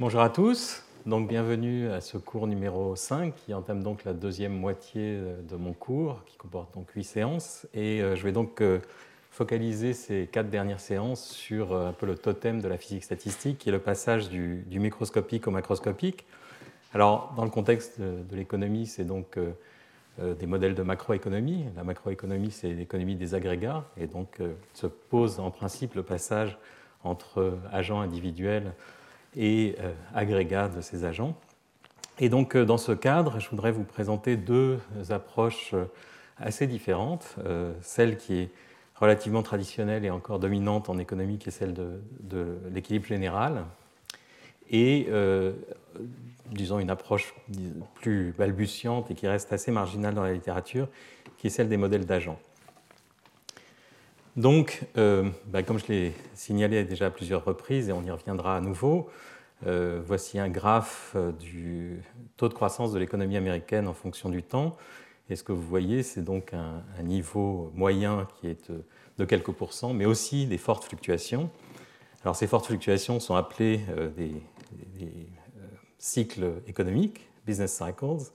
Bonjour à tous, donc bienvenue à ce cours numéro 5 qui entame donc la deuxième moitié de mon cours qui comporte donc huit séances et euh, je vais donc euh, focaliser ces quatre dernières séances sur euh, un peu le totem de la physique statistique qui est le passage du, microscopique au macroscopique. Alors dans le contexte de, l'économie c'est donc des modèles de macroéconomie. La macroéconomie c'est l'économie des agrégats et donc se pose en principe le passage entre agents individuels et euh, agrégat de ces agents. Et donc, euh, dans ce cadre, je voudrais vous présenter deux approches euh, assez différentes. celle qui est relativement traditionnelle et encore dominante en économie, qui est celle de, l'équilibre général, et disons une approche plus balbutiante et qui reste assez marginale dans la littérature, qui est celle des modèles d'agents. Donc, euh, bah, comme je l'ai signalé déjà à plusieurs reprises, et on y reviendra à nouveau, euh, voici un graphe euh, du taux de croissance de l'économie américaine en fonction du temps. Et ce que vous voyez, c'est donc un, niveau moyen qui est de, quelques pourcents, mais aussi des fortes fluctuations. Alors, ces fortes fluctuations sont appelées des, cycles économiques, business cycles.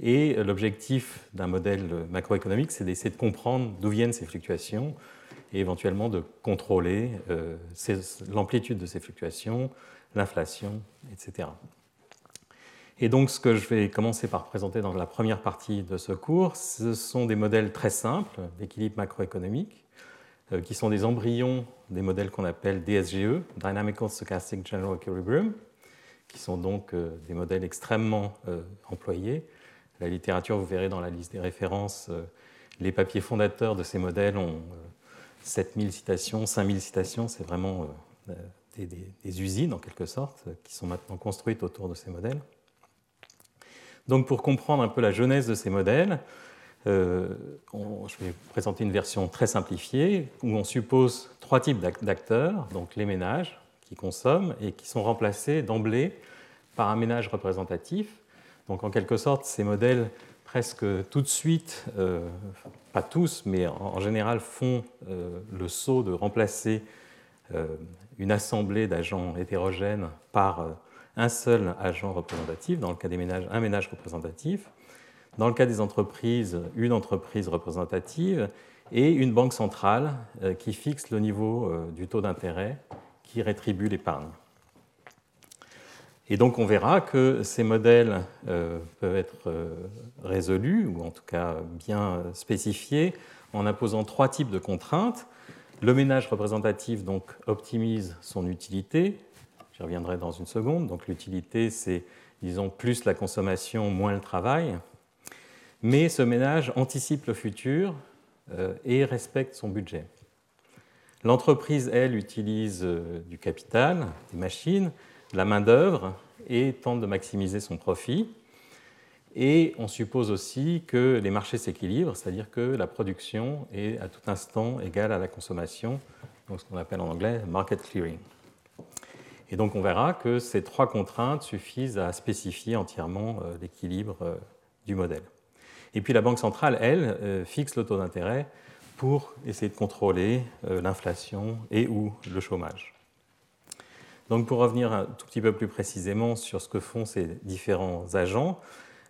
Et l'objectif d'un modèle macroéconomique, c'est d'essayer de comprendre d'où viennent ces fluctuations, et éventuellement de contrôler euh, l'amplitude de ces fluctuations, l'inflation, etc. Et donc ce que je vais commencer par présenter dans la première partie de ce cours, ce sont des modèles très simples d'équilibre macroéconomique, euh, qui sont des embryons des modèles qu'on appelle DSGE, Dynamical Stochastic General Equilibrium, qui sont donc euh, des modèles extrêmement employés. La littérature, vous verrez dans la liste des références, les papiers fondateurs de ces modèles ont 7000 citations, 5000 citations, c'est vraiment euh, des, usines en quelque sorte qui sont maintenant construites autour de ces modèles. Donc pour comprendre un peu la jeunesse de ces modèles, euh, je vais présenter une version très simplifiée où on suppose trois types d'acteurs, donc les ménages qui consomment et qui sont remplacés d'emblée par un ménage représentatif. Donc en quelque sorte, ces modèles presque tout de suite, euh, pas tous, mais en, général font euh, le saut de remplacer euh, une assemblée d'agents hétérogènes par un seul agent représentatif, dans le cas des ménages, un ménage représentatif, dans le cas des entreprises, une entreprise représentative, et une banque centrale qui fixe le niveau du taux d'intérêt qui rétribue l'épargne. Et donc on verra que ces modèles euh, peuvent être euh, résolus, ou en tout cas bien spécifiés, en imposant trois types de contraintes. Le ménage représentatif donc, optimise son utilité, j'y reviendrai dans une seconde, donc l'utilité c'est, disons, plus la consommation, moins le travail. Mais ce ménage anticipe le futur euh, et respecte son budget. L'entreprise, elle, utilise du capital, des machines, la main-d'œuvre et tente de maximiser son profit. Et on suppose aussi que les marchés s'équilibrent, c'est-à-dire que la production est à tout instant égale à la consommation, donc ce qu'on appelle en anglais market clearing. Et donc on verra que ces trois contraintes suffisent à spécifier entièrement euh, l'équilibre euh, du modèle. Et puis la Banque centrale, elle, euh, fixe le taux d'intérêt pour essayer de contrôler l'inflation et ou le chômage. Donc pour revenir un tout petit peu plus précisément sur ce que font ces différents agents,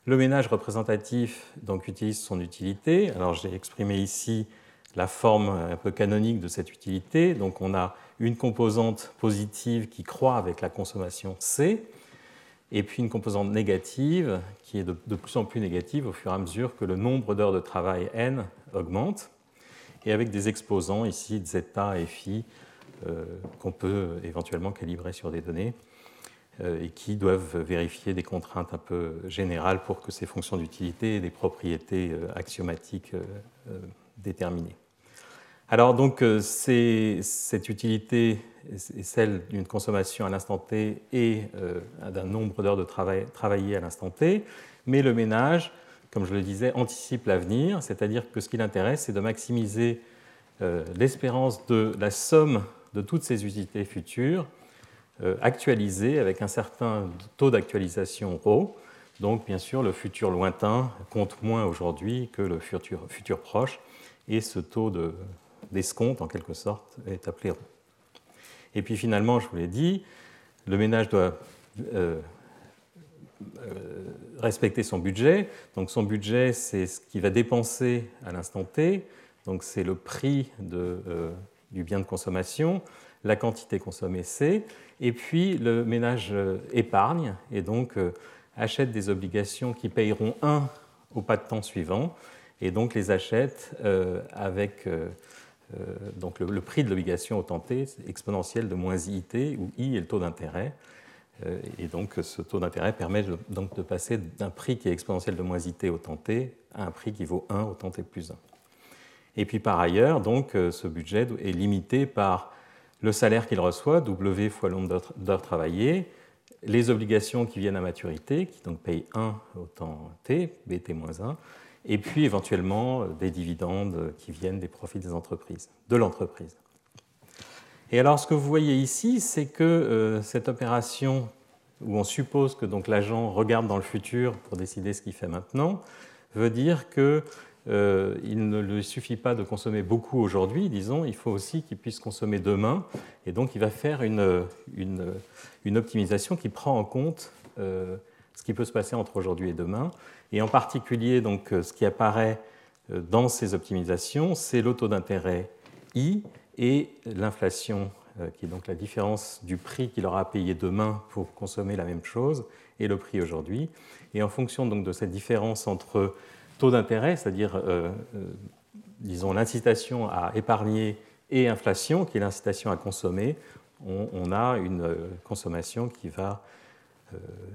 le ménage représentatif donc, utilise son utilité. Alors j'ai exprimé ici la forme un peu canonique de cette utilité. Donc on a une composante positive qui croît avec la consommation C, et puis une composante négative qui est de, de plus en plus négative au fur et à mesure que le nombre d'heures de travail N augmente, et avec des exposants ici zeta et phi qu'on peut éventuellement calibrer sur des données euh, et qui doivent vérifier des contraintes un peu générales pour que ces fonctions d'utilité aient des propriétés euh, axiomatiques déterminées. Alors donc cette utilité est celle d'une consommation à l'instant T et d'un nombre d'heures de travail travaillées à l'instant T, mais le ménage, comme je le disais, anticipe l'avenir, c'est-à-dire que ce qui l'intéresse, c'est de maximiser l'espérance de la somme de toutes ces utilités futures euh, actualisées avec un certain taux d'actualisation ρ. Donc, bien sûr, le futur lointain compte moins aujourd'hui que le futur, futur, proche, et ce taux d'escompte, en quelque sorte, est appelé ρ. Et puis finalement, je vous l'ai dit, le ménage doit respecter son budget. Donc son budget, c'est ce qu'il va dépenser à l'instant T. Donc c'est le prix de, du bien de consommation, la quantité consommée C, et puis le ménage épargne et donc achète des obligations qui payeront 1 au pas de temps suivant et donc les achète avec donc le, prix de l'obligation au temps t exponentiel de moins IT, où I est le taux d'intérêt. Euh, et donc ce taux d'intérêt permet donc de passer d'un prix qui est exponentiel de moins IT au temps t à un prix qui vaut 1 au temps t plus 1. Et puis par ailleurs, donc, euh, ce budget est limité par le salaire qu'il reçoit, W fois le nombre d'heures travaillées, les obligations qui viennent à maturité, qui donc payent 1 au temps t, BT moins 1, et puis éventuellement euh, des dividendes qui viennent des profits des entreprises, de l'entreprise. Et alors ce que vous voyez ici, c'est que euh, cette opération où on suppose que l'agent regarde dans le futur pour décider ce qu'il fait maintenant, veut dire qu'il euh, ne lui suffit pas de consommer beaucoup aujourd'hui, disons, il faut aussi qu'il puisse consommer demain, et donc il va faire une, une, optimisation qui prend en compte ce qui peut se passer entre aujourd'hui et demain, et en particulier, donc, euh, ce qui apparaît euh, dans ces optimisations, c'est le taux d'intérêt I et l'inflation, euh, qui est donc la différence du prix qu'il aura à payer demain pour consommer la même chose et le prix aujourd'hui. Et en fonction donc, de cette différence entre taux d'intérêt, c'est-à-dire, disons, l'incitation à épargner et inflation, qui est l'incitation à consommer, on, a une consommation qui va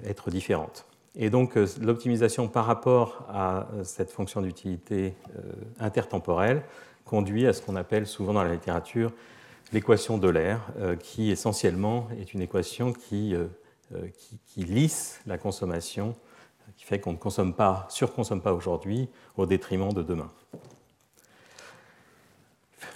être différente. Et donc euh, l'optimisation par rapport à euh, cette fonction d'utilité euh, intertemporelle conduit à ce qu'on appelle souvent dans la littérature l'équation de l'air, qui essentiellement est une équation qui, lisse la consommation, qui fait qu'on ne consomme pas, surconsomme pas aujourd'hui au détriment de demain.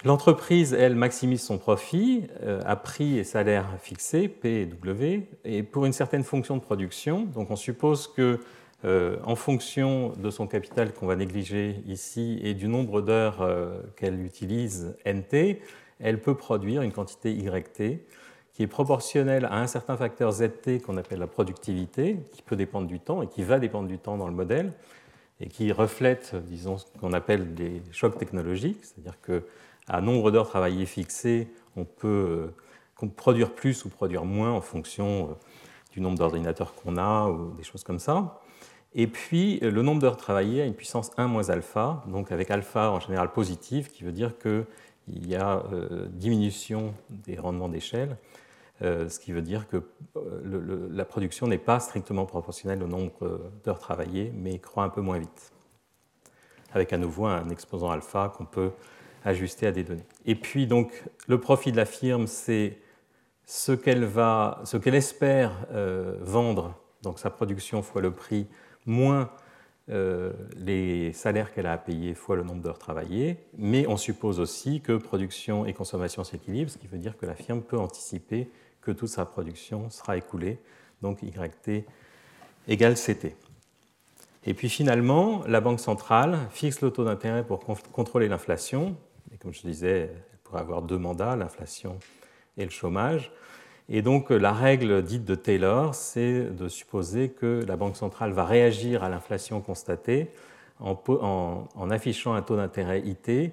L'entreprise, elle, maximise son profit à prix et salaire fixés, P et W, et pour une certaine fonction de production. Donc on suppose que, euh, en fonction de son capital qu'on va négliger ici et du nombre d'heures euh, qu'elle utilise, NT, elle peut produire une quantité YT qui est proportionnelle à un certain facteur ZT qu'on appelle la productivité, qui peut dépendre du temps et qui va dépendre du temps dans le modèle, et qui reflète, disons, ce qu'on appelle des chocs technologiques, c'est-à-dire que à nombre d'heures travaillées fixées, on peut euh, produire plus ou produire moins en fonction euh, du nombre d'ordinateurs qu'on a ou des choses comme ça. Et puis, euh, le nombre d'heures travaillées a une puissance 1 moins alpha, donc avec alpha en général positive, qui veut dire qu'il y a diminution des rendements d'échelle, ce qui veut dire que la production n'est pas strictement proportionnelle au nombre d'heures travaillées, mais croît un peu moins vite, avec à nouveau un exposant alpha qu'on peut ajusté à des données. Et puis donc le profit de la firme, c'est ce qu'elle va, ce qu'elle espère euh, vendre, donc sa production fois le prix moins euh, les salaires qu'elle a à payer fois le nombre d'heures travaillées. Mais on suppose aussi que production et consommation s'équilibrent, ce qui veut dire que la firme peut anticiper que toute sa production sera écoulée, donc YT égale CT. Et puis finalement, la Banque centrale fixe le taux d'intérêt pour contrôler l'inflation, comme je disais, elle pourrait avoir deux mandats, l'inflation et le chômage. Et donc la règle dite de Taylor, c'est de supposer que la Banque centrale va réagir à l'inflation constatée en, affichant un taux d'intérêt IT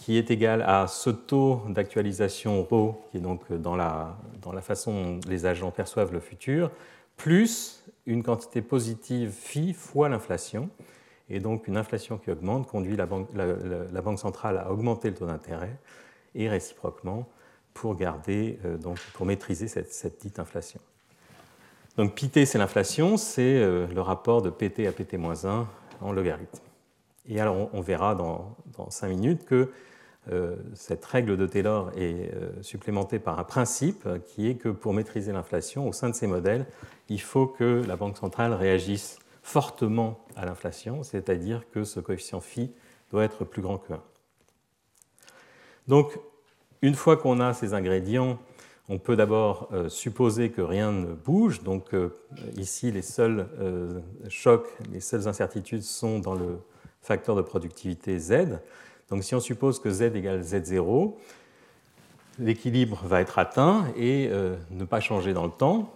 qui est égal à ce taux d'actualisation ρ, qui est donc dans la, dans la façon dont les agents perçoivent le futur, plus une quantité positive phi fois l'inflation. Et donc une inflation qui augmente conduit la, banque centrale à augmenter le taux d'intérêt et réciproquement pour garder, euh, donc, pour maîtriser cette, dite inflation. Donc PT, c'est l'inflation, c'est euh, le rapport de PT à PT-1 en logarithme. Et alors on, verra dans, dans 5 minutes que euh, cette règle de Taylor est supplémentée par un principe qui est que pour maîtriser l'inflation au sein de ces modèles, il faut que la Banque centrale réagisse fortement à l'inflation, c'est-à-dire que ce coefficient phi doit être plus grand que 1. Donc, une fois qu'on a ces ingrédients, on peut d'abord euh, supposer que rien ne bouge. Donc euh, ici, les seuls euh, chocs, les seules incertitudes sont dans le facteur de productivité Z. Donc si on suppose que Z égale Z0, l'équilibre va être atteint et ne pas changer dans le temps.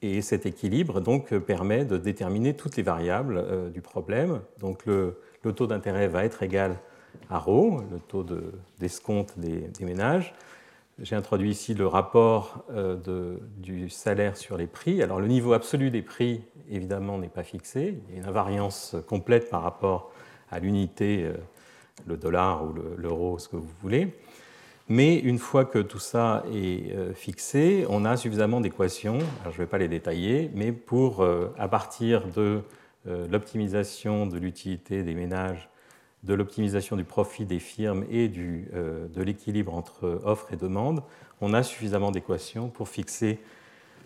Et cet équilibre donc, permet de déterminer toutes les variables du problème. Donc le, taux d'intérêt va être égal ρ, le taux d'escompte des, ménages. J'ai introduit ici le rapport du salaire sur les prix. Alors le niveau absolu des prix, évidemment, n'est pas fixé. Il y a une invariance complète par rapport à l'unité, le dollar ou l'euro, ce que vous voulez. Mais une fois que tout ça est euh, fixé, on a suffisamment d'équations, je ne vais pas les détailler, mais pour, euh, à partir de euh, l'optimisation de l'utilité des ménages, de l'optimisation du profit des firmes et du, de l'équilibre entre offre et demande, on a suffisamment d'équations pour fixer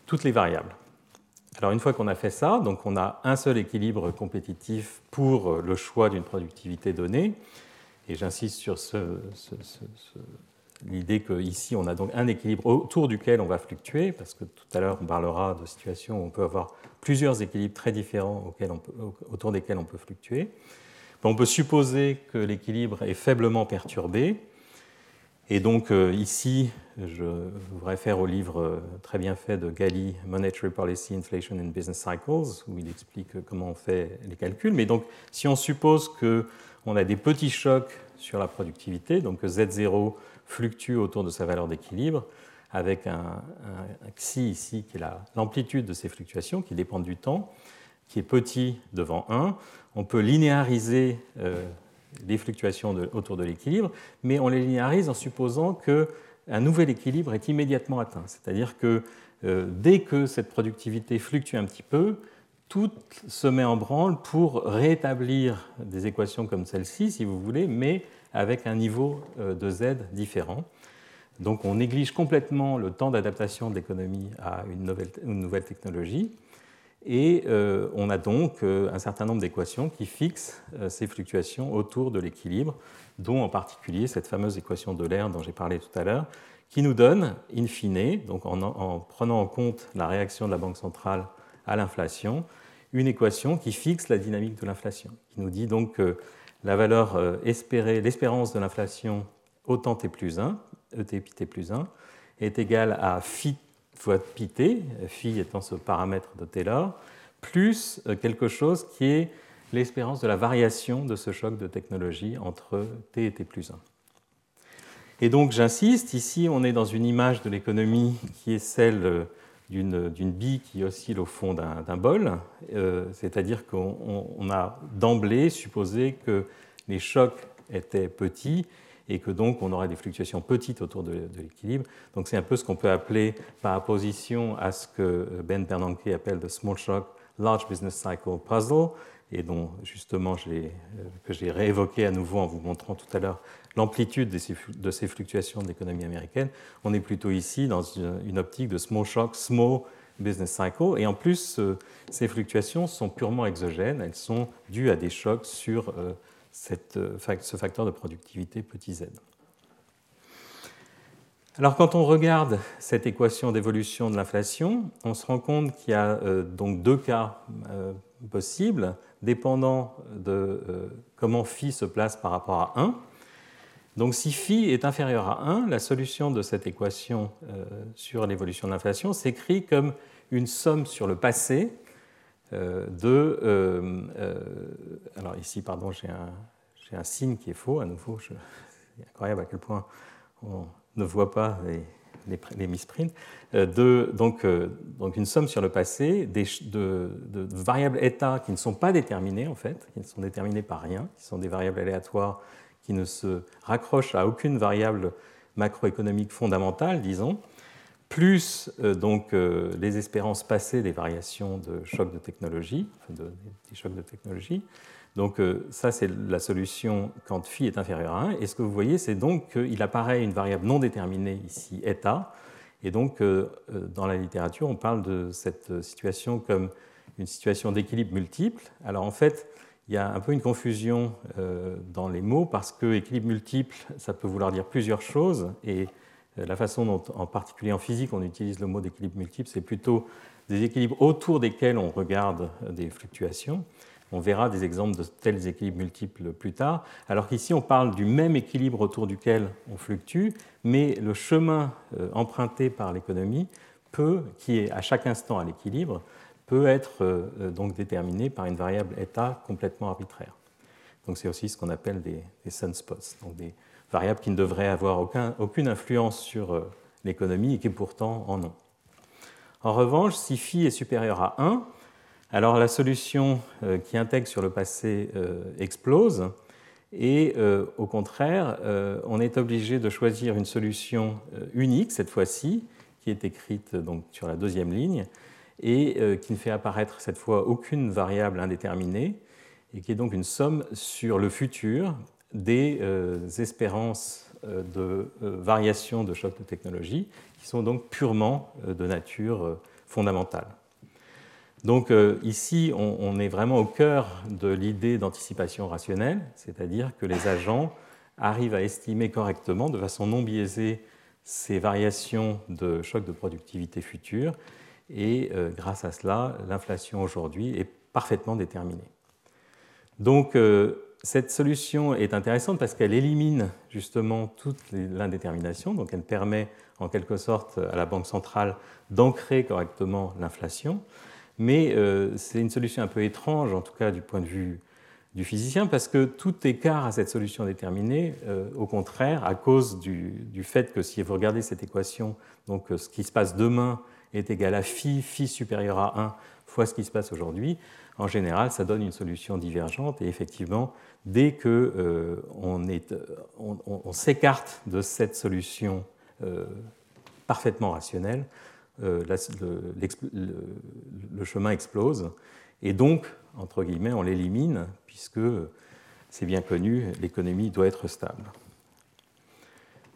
toutes les variables. Alors une fois qu'on a fait ça, donc on a un seul équilibre compétitif pour le choix d'une productivité donnée, et j'insiste sur ce l'idée qu'ici, on a donc un équilibre autour duquel on va fluctuer, parce que tout à l'heure, on parlera de situations où on peut avoir plusieurs équilibres très différents autour desquels on peut fluctuer. On peut supposer que l'équilibre est faiblement perturbé. Et donc euh, ici, je vous réfère au livre euh, très bien fait de Gali, Monetary Policy, Inflation and Business Cycles, où il explique comment on fait les calculs. Mais donc, si on suppose qu'on a des petits chocs sur la productivité, donc que Z0 fluctue autour de sa valeur d'équilibre, avec un, xi ici qui est l'amplitude de ces fluctuations qui dépendent du temps, qui est petit devant 1. On peut linéariser euh, les fluctuations autour de l'équilibre, mais on les linéarise en supposant qu'un nouvel équilibre est immédiatement atteint. C'est-à-dire que euh, dès que cette productivité fluctue un petit peu, tout se met en branle pour rétablir des équations comme celle-ci, si vous voulez, mais avec un niveau euh, de Z différent. Donc on néglige complètement le temps d'adaptation de l'économie à une nouvelle, technologie. Et euh, on a donc euh, un certain nombre d'équations qui fixent ces fluctuations autour de l'équilibre, dont en particulier cette fameuse équation de l'air dont j'ai parlé tout à l'heure, qui nous donne, in fine, donc en, en, prenant en compte la réaction de la Banque centrale à l'inflation, une équation qui fixe la dynamique de l'inflation, qui nous dit donc que la valeur euh, espérée, l'espérance de l'inflation au temps t plus 1, ET t plus 1, est égale à phi pi t, phi étant ce paramètre de Taylor, plus euh, quelque chose qui est l'espérance de la variation de ce choc de technologie entre t et t plus 1. Et donc j'insiste, ici on est dans une image de l'économie qui est celle euh, d'une bille qui oscille au fond d'un bol, euh, c'est-à-dire qu'on a d'emblée supposé que les chocs étaient petits et que donc on aurait des fluctuations petites autour de, l'équilibre. Donc c'est un peu ce qu'on peut appeler par opposition à ce que Ben Bernanke appelle le small shock large business cycle puzzle et dont justement euh, que j'ai réévoqué à nouveau en vous montrant tout à l'heure l'amplitude de ces fluctuations de l'économie américaine. On est plutôt ici dans une optique de small shock, small business cycle. Et en plus, euh, ces fluctuations sont purement exogènes. Elles sont dues à des chocs sur euh, euh, ce facteur de productivité petit z. Alors quand on regarde cette équation d'évolution de l'inflation, on se rend compte qu'il y a donc deux cas possibles, dépendant de comment phi se place par rapport à 1. Donc si phi est inférieur à 1, la solution de cette équation euh, sur l'évolution de l'inflation s'écrit comme une somme sur le passé euh, de... Euh, alors ici, pardon, j'ai un, un, signe qui est faux, à nouveau, c'est incroyable à quel point on ne voit pas les, les, misprints. Donc, donc, une somme sur le passé des, de, variables état qui ne sont pas déterminées, en fait, qui ne sont déterminées par rien, qui sont des variables aléatoires qui ne se raccroche à aucune variable macroéconomique fondamentale, disons, plus euh, donc euh, les espérances passées des variations de chocs de technologie, de, des chocs de technologie. Donc euh, ça, c'est la solution quand phi est inférieur à 1. Et ce que vous voyez, c'est donc qu'il apparaît une variable non déterminée ici, eta. Et donc, dans la littérature, on parle de cette situation comme une situation d'équilibre multiple. Alors en fait, il y a un peu une confusion dans les mots parce que équilibre multiple, ça peut vouloir dire plusieurs choses. Et la façon dont, en particulier en physique, on utilise le mot d'équilibre multiple, c'est plutôt des équilibres autour desquels on regarde euh, des fluctuations. On verra des exemples de tels équilibres multiples plus tard, alors qu'ici on parle du même équilibre autour duquel on fluctue, mais le chemin emprunté par l'économie qui est à chaque instant à l'équilibre, peut être donc déterminé par une variable état complètement arbitraire. Donc c'est aussi ce qu'on appelle des, sunspots, variables qui ne devraient avoir aucune influence sur l'économie et qui pourtant en ont. En revanche, si phi est supérieur à 1, alors la solution euh, qui intègre sur le passé euh, explose et euh, au contraire, on est obligé de choisir une solution unique cette fois-ci, qui est écrite donc sur la deuxième ligne et qui ne fait apparaître cette fois aucune variable indéterminée et qui est donc une somme sur le futur des espérances de variation de choc de technologie qui sont donc purement de nature fondamentale. Donc euh, ici, on, est vraiment au cœur de l'idée d'anticipation rationnelle, c'est-à-dire que les agents arrivent à estimer correctement, de façon non biaisée, ces variations de choc de productivité future, et euh, grâce à cela, l'inflation aujourd'hui est parfaitement déterminée. Donc euh, cette solution est intéressante parce qu'elle élimine justement toute l'indétermination, donc elle permet en quelque sorte à la Banque centrale d'ancrer correctement l'inflation mais euh, c'est une solution un peu étrange, en tout cas du point de vue du physicien, parce que tout écart à cette solution déterminée, euh, au contraire, à cause du, fait que si vous regardez cette équation, donc euh, ce qui se passe demain est égal à phi, phi supérieur à 1 fois ce qui se passe aujourd'hui, en général, ça donne une solution divergente. Et effectivement, dès qu'on on, s'écarte de cette solution parfaitement rationnelle, euh, le, chemin explose. Et donc, entre guillemets, on l'élimine, puisque c'est bien connu, l'économie doit être stable.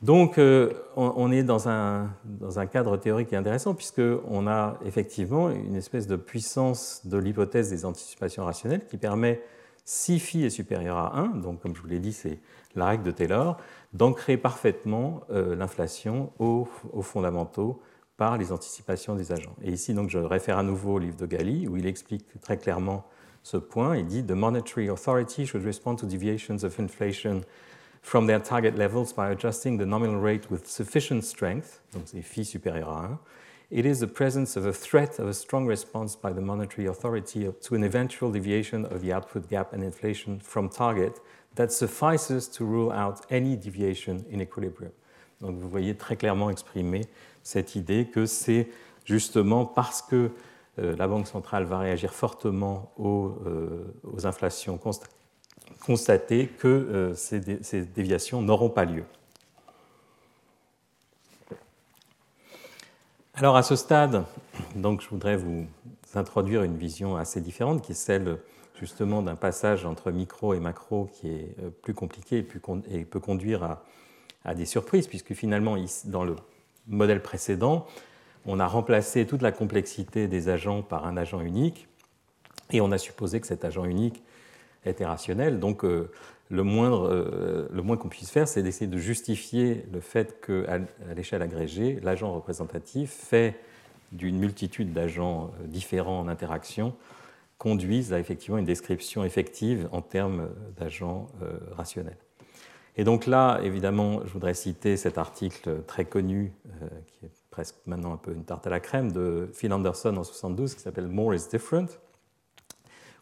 Donc, euh, on est dans un, dans un cadre théorique intéressant, puisqu'on a effectivement une espèce de puissance de l'hypothèse des anticipations rationnelles qui permet, si phi est supérieur à 1, donc comme je vous l'ai dit, c'est la règle de Taylor, d'ancrer parfaitement euh, l'inflation aux, aux fondamentaux par les anticipations des agents. Et ici, donc, je réfère à nouveau au livre de Galli, où il explique très clairement ce point. Il dit The monetary authority should respond to deviations of inflation from their target levels by adjusting the nominal rate with sufficient strength, donc c'est phi supérieur à 1. It is the presence of a threat of a strong response by the monetary authority to an eventual deviation of the output gap and inflation from target that suffices to rule out any deviation in equilibrium. Donc vous voyez très clairement exprimé cette idée que c'est justement parce que euh, la Banque centrale va réagir fortement aux, euh, inflations constatées que euh, ces, déviations n'auront pas lieu. Alors à ce stade, donc, je voudrais vous introduire une vision assez différente qui est celle justement d'un passage entre micro et macro qui est plus compliqué et, peut conduire à, à, des surprises, puisque finalement, dans le modèle précédent, on a remplacé toute la complexité des agents par un agent unique, et on a supposé que cet agent unique était rationnel. Donc, euh, le, moindre, euh, le moins qu'on puisse faire, c'est d'essayer de justifier le fait qu'à l'échelle agrégée, l'agent représentatif fait d'une multitude d'agents euh, différents en interaction conduise à effectivement une description effective en termes d'agents rationnels. Et donc là, évidemment, je voudrais citer cet article très connu, euh, qui est presque maintenant un peu une tarte à la crème, de Phil Anderson en 72, qui s'appelle More is Different,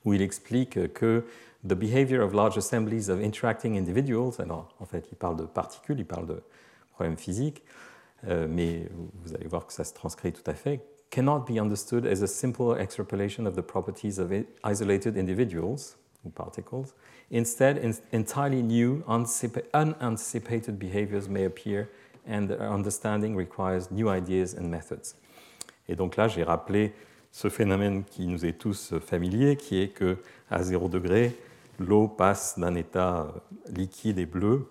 où il explique que the behavior of large assemblies of interacting individuals, alors en fait, il parle de particules, il parle de problèmes physiques, euh, mais vous allez voir que ça se transcrit tout à fait, cannot be understood as a simple extrapolation of the properties of isolated individuals, ou particles, Instead, entirely new, unanticipated behaviors may appear, and their understanding requires new ideas and methods. Et donc là, j'ai rappelé ce phénomène qui nous est tous familier, qui est que à 0 degré, l'eau passe d'un état euh, liquide et bleu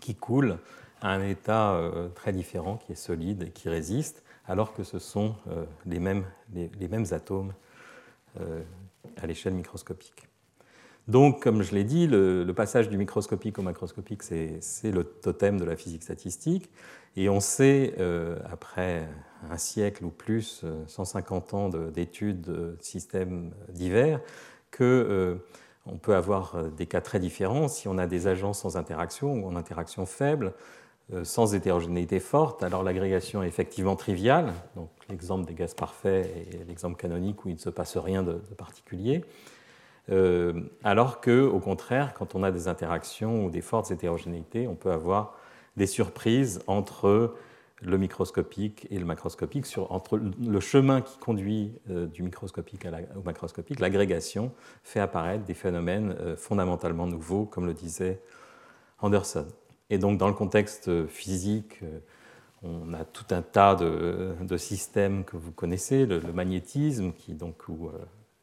qui coule à un état euh, très différent, qui est solide et qui résiste, alors que ce sont euh, les mêmes, atomes à l'échelle microscopique. Donc, comme je l'ai dit, le, passage du microscopique au macroscopique, c'est le totem de la physique statistique. Et on sait, après un siècle ou plus, 150 euh, ans d'études de systèmes divers, euh, peut avoir des cas très différents. Si on a des agents sans interaction ou en interaction faible, sans hétérogénéité forte, alors l'agrégation est effectivement triviale. Donc l'exemple des gaz parfaits est l'exemple canonique où il ne se passe rien de, particulier. alors que, au contraire, quand on a des interactions ou des fortes hétérogénéités, on peut avoir des surprises entre le microscopique et le macroscopique, sur, entre le chemin qui conduit euh, du microscopique au macroscopique, l'agrégation fait apparaître des phénomènes euh, fondamentalement nouveaux, comme le disait Anderson. Et donc dans le contexte physique, euh, on a tout un tas de, systèmes que vous connaissez, le, magnétisme, qui, donc, où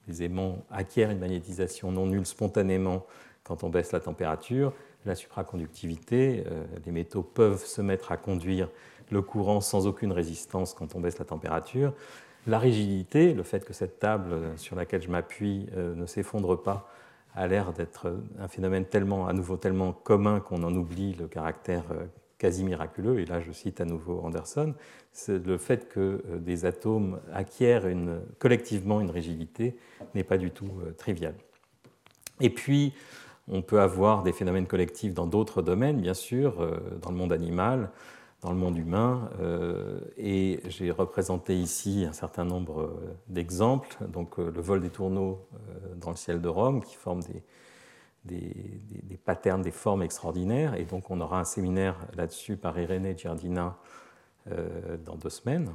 les aimants acquièrent une magnétisation non nulle spontanément quand on baisse la température, la supraconductivité, les métaux peuvent se mettre à conduire le courant sans aucune résistance quand on baisse la température. La rigidité, le fait que cette table sur laquelle je m'appuie euh, ne s'effondre pas, a l'air d'être un phénomène tellement, à nouveau tellement commun qu'on en oublie le caractère euh, quasi miraculeux. Et là, je cite à nouveau Anderson, c'est le fait que euh, des atomes acquièrent collectivement une rigidité n'est pas du tout trivial. Et puis, on peut avoir des phénomènes collectifs dans d'autres domaines, bien sûr, dans le monde animal dans le monde humain. Euh, et j'ai représenté ici un certain nombre euh, d'exemples. Donc euh, le vol des tourneaux dans le ciel de Rome, qui forment des, des, patterns, des formes extraordinaires. Et donc on aura un séminaire là-dessus par Irénée Giardina dans deux semaines.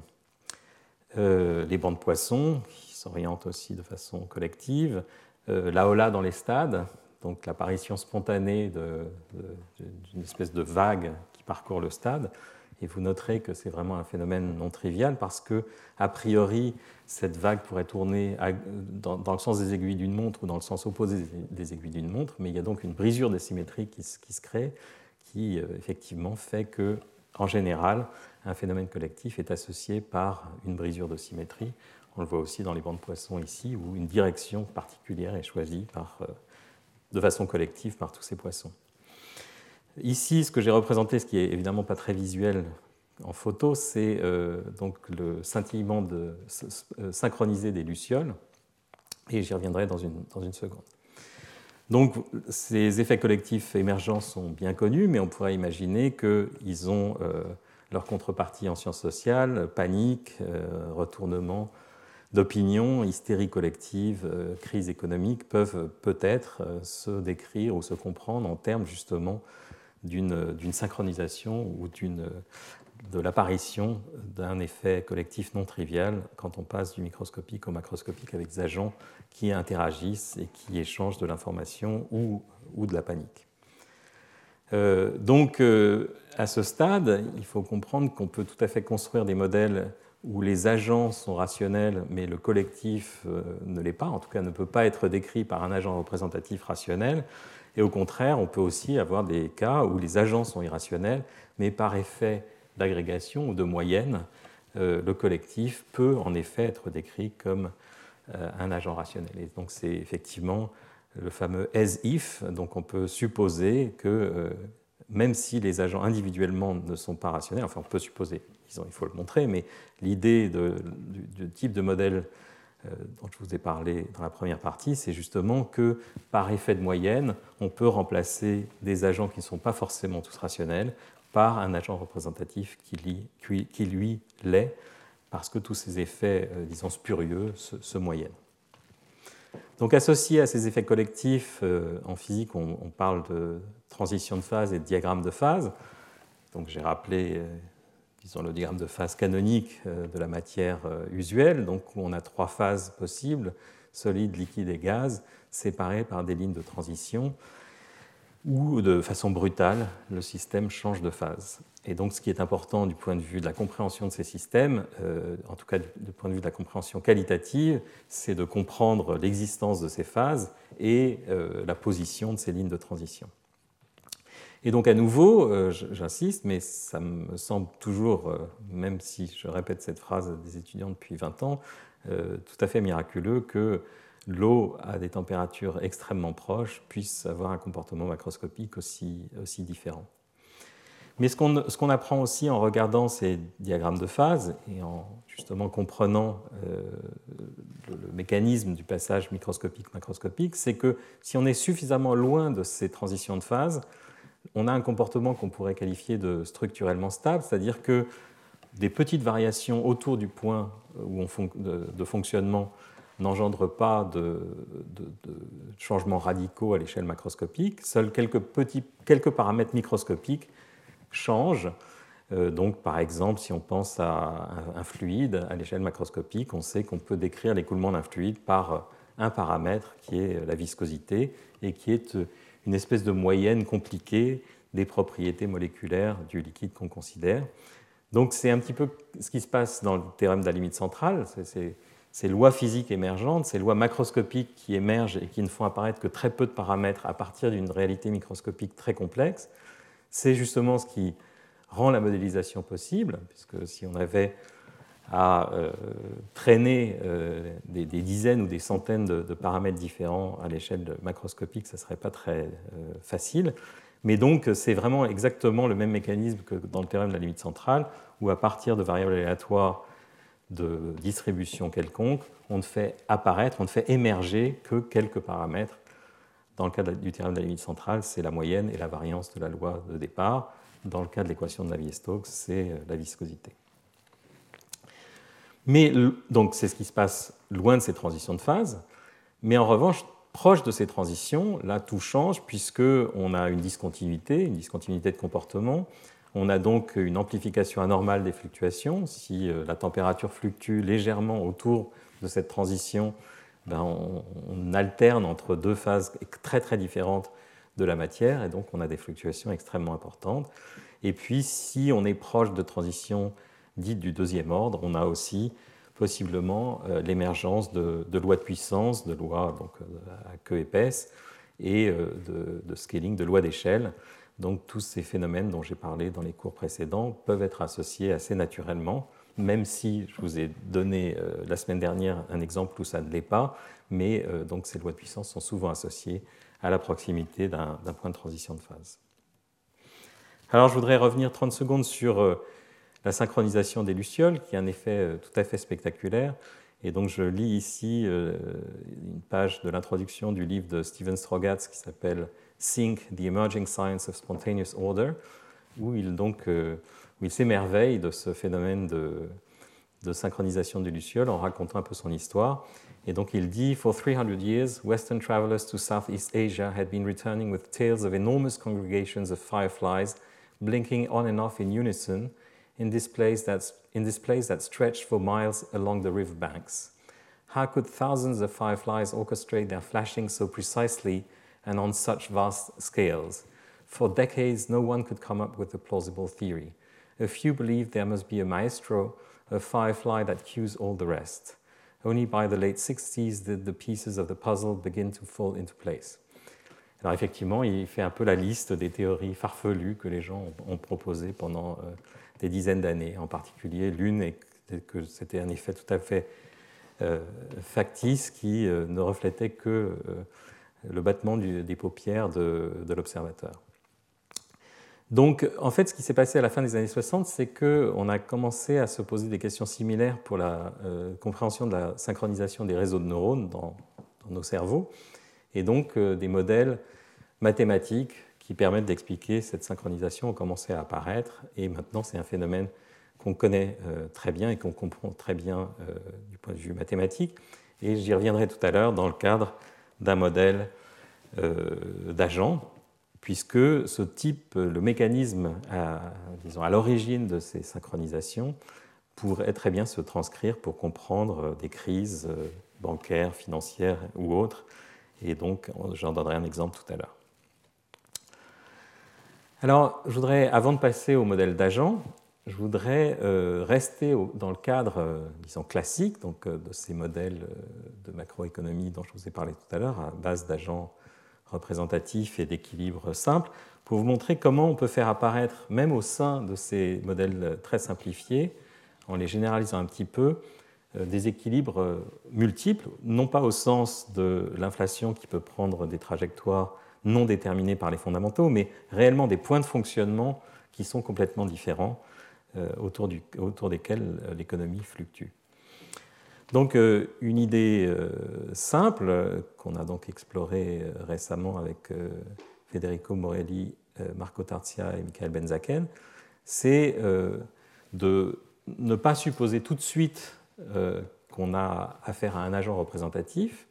les bancs de poissons, qui s'orientent aussi de façon collective. L'aola dans les stades, donc l'apparition spontanée d'une espèce de vague qui parcourt le stade. Et vous noterez que c'est vraiment un phénomène non trivial parce que, a priori, cette vague pourrait tourner dans, le sens des aiguilles d'une montre ou dans le sens opposé des aiguilles d'une montre, mais il y a donc une brisure des symétries qui, se crée, qui euh, effectivement fait que, en général, un phénomène collectif est associé par une brisure de symétrie. On le voit aussi dans les bancs de poissons ici, où une direction particulière est choisie par, euh, de façon collective par tous ces poissons. Ici, ce que j'ai représenté, ce qui est évidemment pas très visuel en photo, c'est euh, donc le scintillement euh, synchronisé des lucioles, et j'y reviendrai dans une, dans une seconde. Donc, ces effets collectifs émergents sont bien connus, mais on pourrait imaginer qu'ils ont euh, leur contrepartie en sciences sociales, panique, retournement d'opinion, hystérie collective, crise économique, peuvent peut-être se décrire ou se comprendre en termes justement d'une synchronisation ou de l'apparition d'un effet collectif non trivial quand on passe du microscopique au macroscopique avec des agents qui interagissent et qui échangent de l'information ou, ou, de la panique. Euh, donc, euh, à ce stade, il faut comprendre qu'on peut tout à fait construire des modèles où les agents sont rationnels, mais le collectif euh, ne l'est pas, en tout cas ne peut pas être décrit par un agent représentatif rationnel. Et au contraire, on peut aussi avoir des cas où les agents sont irrationnels, mais par effet d'agrégation ou de moyenne, euh, le collectif peut en effet être décrit comme euh, un agent rationnel. Et donc c'est effectivement le fameux as if, donc on peut supposer que euh, même si les agents individuellement ne sont pas rationnels, enfin on peut supposer, il faut le montrer, mais l'idée du, type de modèle dont je vous ai parlé dans la première partie, c'est justement que par effet de moyenne, on peut remplacer des agents qui ne sont pas forcément tous rationnels par un agent représentatif qui, lui l'est, parce que tous ces effets, euh, disons, spurieux se, moyennent. Donc associé à ces effets collectifs, euh, en physique, on, on, parle de transition de phase et de diagramme de phase. Donc j'ai rappelé disons, le diagramme de phase canonique euh, de la matière euh, usuelle, donc où on a trois phases possibles, solide, liquide et gaz, séparées par des lignes de transition, où de façon brutale, le système change de phase. Et donc ce qui est important du point de vue de la compréhension de ces systèmes, euh, en tout cas du point de vue de la compréhension qualitative, c'est de comprendre l'existence de ces phases et la position de ces lignes de transition. Et donc à nouveau, euh, j'insiste, mais ça me semble toujours, euh, même si je répète cette phrase des étudiants depuis 20 ans, euh, tout à fait miraculeux que l'eau à des températures extrêmement proches puisse avoir un comportement macroscopique aussi, aussi différent. Mais ce qu'on apprend aussi en regardant ces diagrammes de phase et en justement comprenant le, le, mécanisme du passage microscopique-macroscopique, c'est que si on est suffisamment loin de ces transitions de phase, on a un comportement qu'on pourrait qualifier de structurellement stable, c'est-à-dire que des petites variations autour du point de, fonctionnement n'engendrent pas de, changements radicaux à l'échelle macroscopique. Seuls quelques, petits, quelques paramètres microscopiques changent. Euh, donc, par exemple, si on pense à un fluide à l'échelle macroscopique, on sait qu'on peut décrire l'écoulement d'un fluide par un paramètre qui est la viscosité et qui est une espèce de moyenne compliquée des propriétés moléculaires du liquide qu'on considère. Donc c'est un petit peu ce qui se passe dans le théorème de la limite centrale. Ces lois physiques émergentes, ces lois macroscopiques qui émergent et qui ne font apparaître que très peu de paramètres à partir d'une réalité microscopique très complexe, c'est justement ce qui rend la modélisation possible, puisque si on avait à euh, traîner euh, des, dizaines ou des centaines de, paramètres différents à l'échelle macroscopique, ça ne serait pas très euh, facile. Mais donc, c'est vraiment exactement le même mécanisme que dans le théorème de la limite centrale, où à partir de variables aléatoires de distribution quelconque, on ne fait apparaître, on ne fait émerger que quelques paramètres. Dans le cas du théorème de la limite centrale, c'est la moyenne et la variance de la loi de départ. Dans le cas de l'équation de Navier-Stokes, c'est la viscosité. Mais donc c'est ce qui se passe loin de ces transitions de phase. Mais en revanche, proche de ces transitions, là tout change puisqu'on a une discontinuité, une discontinuité de comportement. On a donc une amplification anormale des fluctuations. Si euh, la température fluctue légèrement autour de cette transition, ben on, on, alterne entre deux phases très très différentes de la matière et donc on a des fluctuations extrêmement importantes. Et puis si on est proche de transitions dite du deuxième ordre, on a aussi possiblement euh, l'émergence de, lois de puissance, de lois donc, euh, à queue épaisse et euh, de, scaling, de lois d'échelle. Donc tous ces phénomènes dont j'ai parlé dans les cours précédents peuvent être associés assez naturellement, même si je vous ai donné la semaine dernière un exemple où ça ne l'est pas, mais donc ces lois de puissance sont souvent associées à la proximité d'un point de transition de phase. Alors je voudrais revenir 30 secondes sur la synchronisation des lucioles, qui a un effet euh, tout à fait spectaculaire. Et donc je lis ici euh, une page de l'introduction du livre de Steven Strogatz qui s'appelle Sync, the Emerging Science of Spontaneous Order, où il, donc, euh, il s'émerveille de ce phénomène de, de synchronisation des lucioles en racontant un peu son histoire. Et donc il dit For 300 years, Western travelers to Southeast Asia had been returning with tales of enormous congregations of fireflies blinking on and off in unison in this place, that's, in this place that stretched for miles along the riverbanks. How could thousands of fireflies orchestrate their flashing so precisely and on such vast scales? For decades, no one could come up with a plausible theory. A few believed there must be a maestro, a firefly that cues all the rest. Only by the late 60s did the pieces of the puzzle begin to fall into place. Alors effectivement, il fait un peu la liste des théories farfelues que les gens ont proposées pendant euh, des dizaines d'années. En particulier, l'une est que c'était un effet tout à fait euh, factice qui euh, ne reflétait que euh, le battement des paupières de, l'observateur. Donc, en fait, ce qui s'est passé à la fin des années 60, c'est qu'on a commencé à se poser des questions similaires pour la compréhension de la synchronisation des réseaux de neurones dans, dans nos cerveaux, et donc des modèles mathématiques qui permettent d'expliquer cette synchronisation ont commencé à apparaître et maintenant c'est un phénomène qu'on connaît euh, très bien et qu'on comprend très bien euh, du point de vue mathématique. Et j'y reviendrai tout à l'heure dans le cadre d'un modèle euh, d'agent, puisque ce type, le mécanisme à, l'origine de ces synchronisations pourrait très bien se transcrire pour comprendre des crises bancaires, financières ou autres. Et donc, j'en donnerai un exemple tout à l'heure. Alors, je voudrais, avant de passer au modèle d'agent, je voudrais euh, rester dans le cadre, euh, disons, classique donc, euh, de ces modèles de macroéconomie dont je vous ai parlé tout à l'heure, à base d'agents représentatifs et d'équilibres simples, pour vous montrer comment on peut faire apparaître, même au sein de ces modèles très simplifiés, en les généralisant un petit peu, des équilibres multiples, non pas au sens de l'inflation qui peut prendre des trajectoires non déterminés par les fondamentaux, mais réellement des points de fonctionnement qui sont complètement différents euh, autour, desquels euh, l'économie fluctue. Donc euh, une idée simple qu'on a donc explorée récemment avec Federico Morelli Marco Tarzia et Michael Benzaken, c'est de ne pas supposer tout de suite qu'on a affaire à un agent représentatif,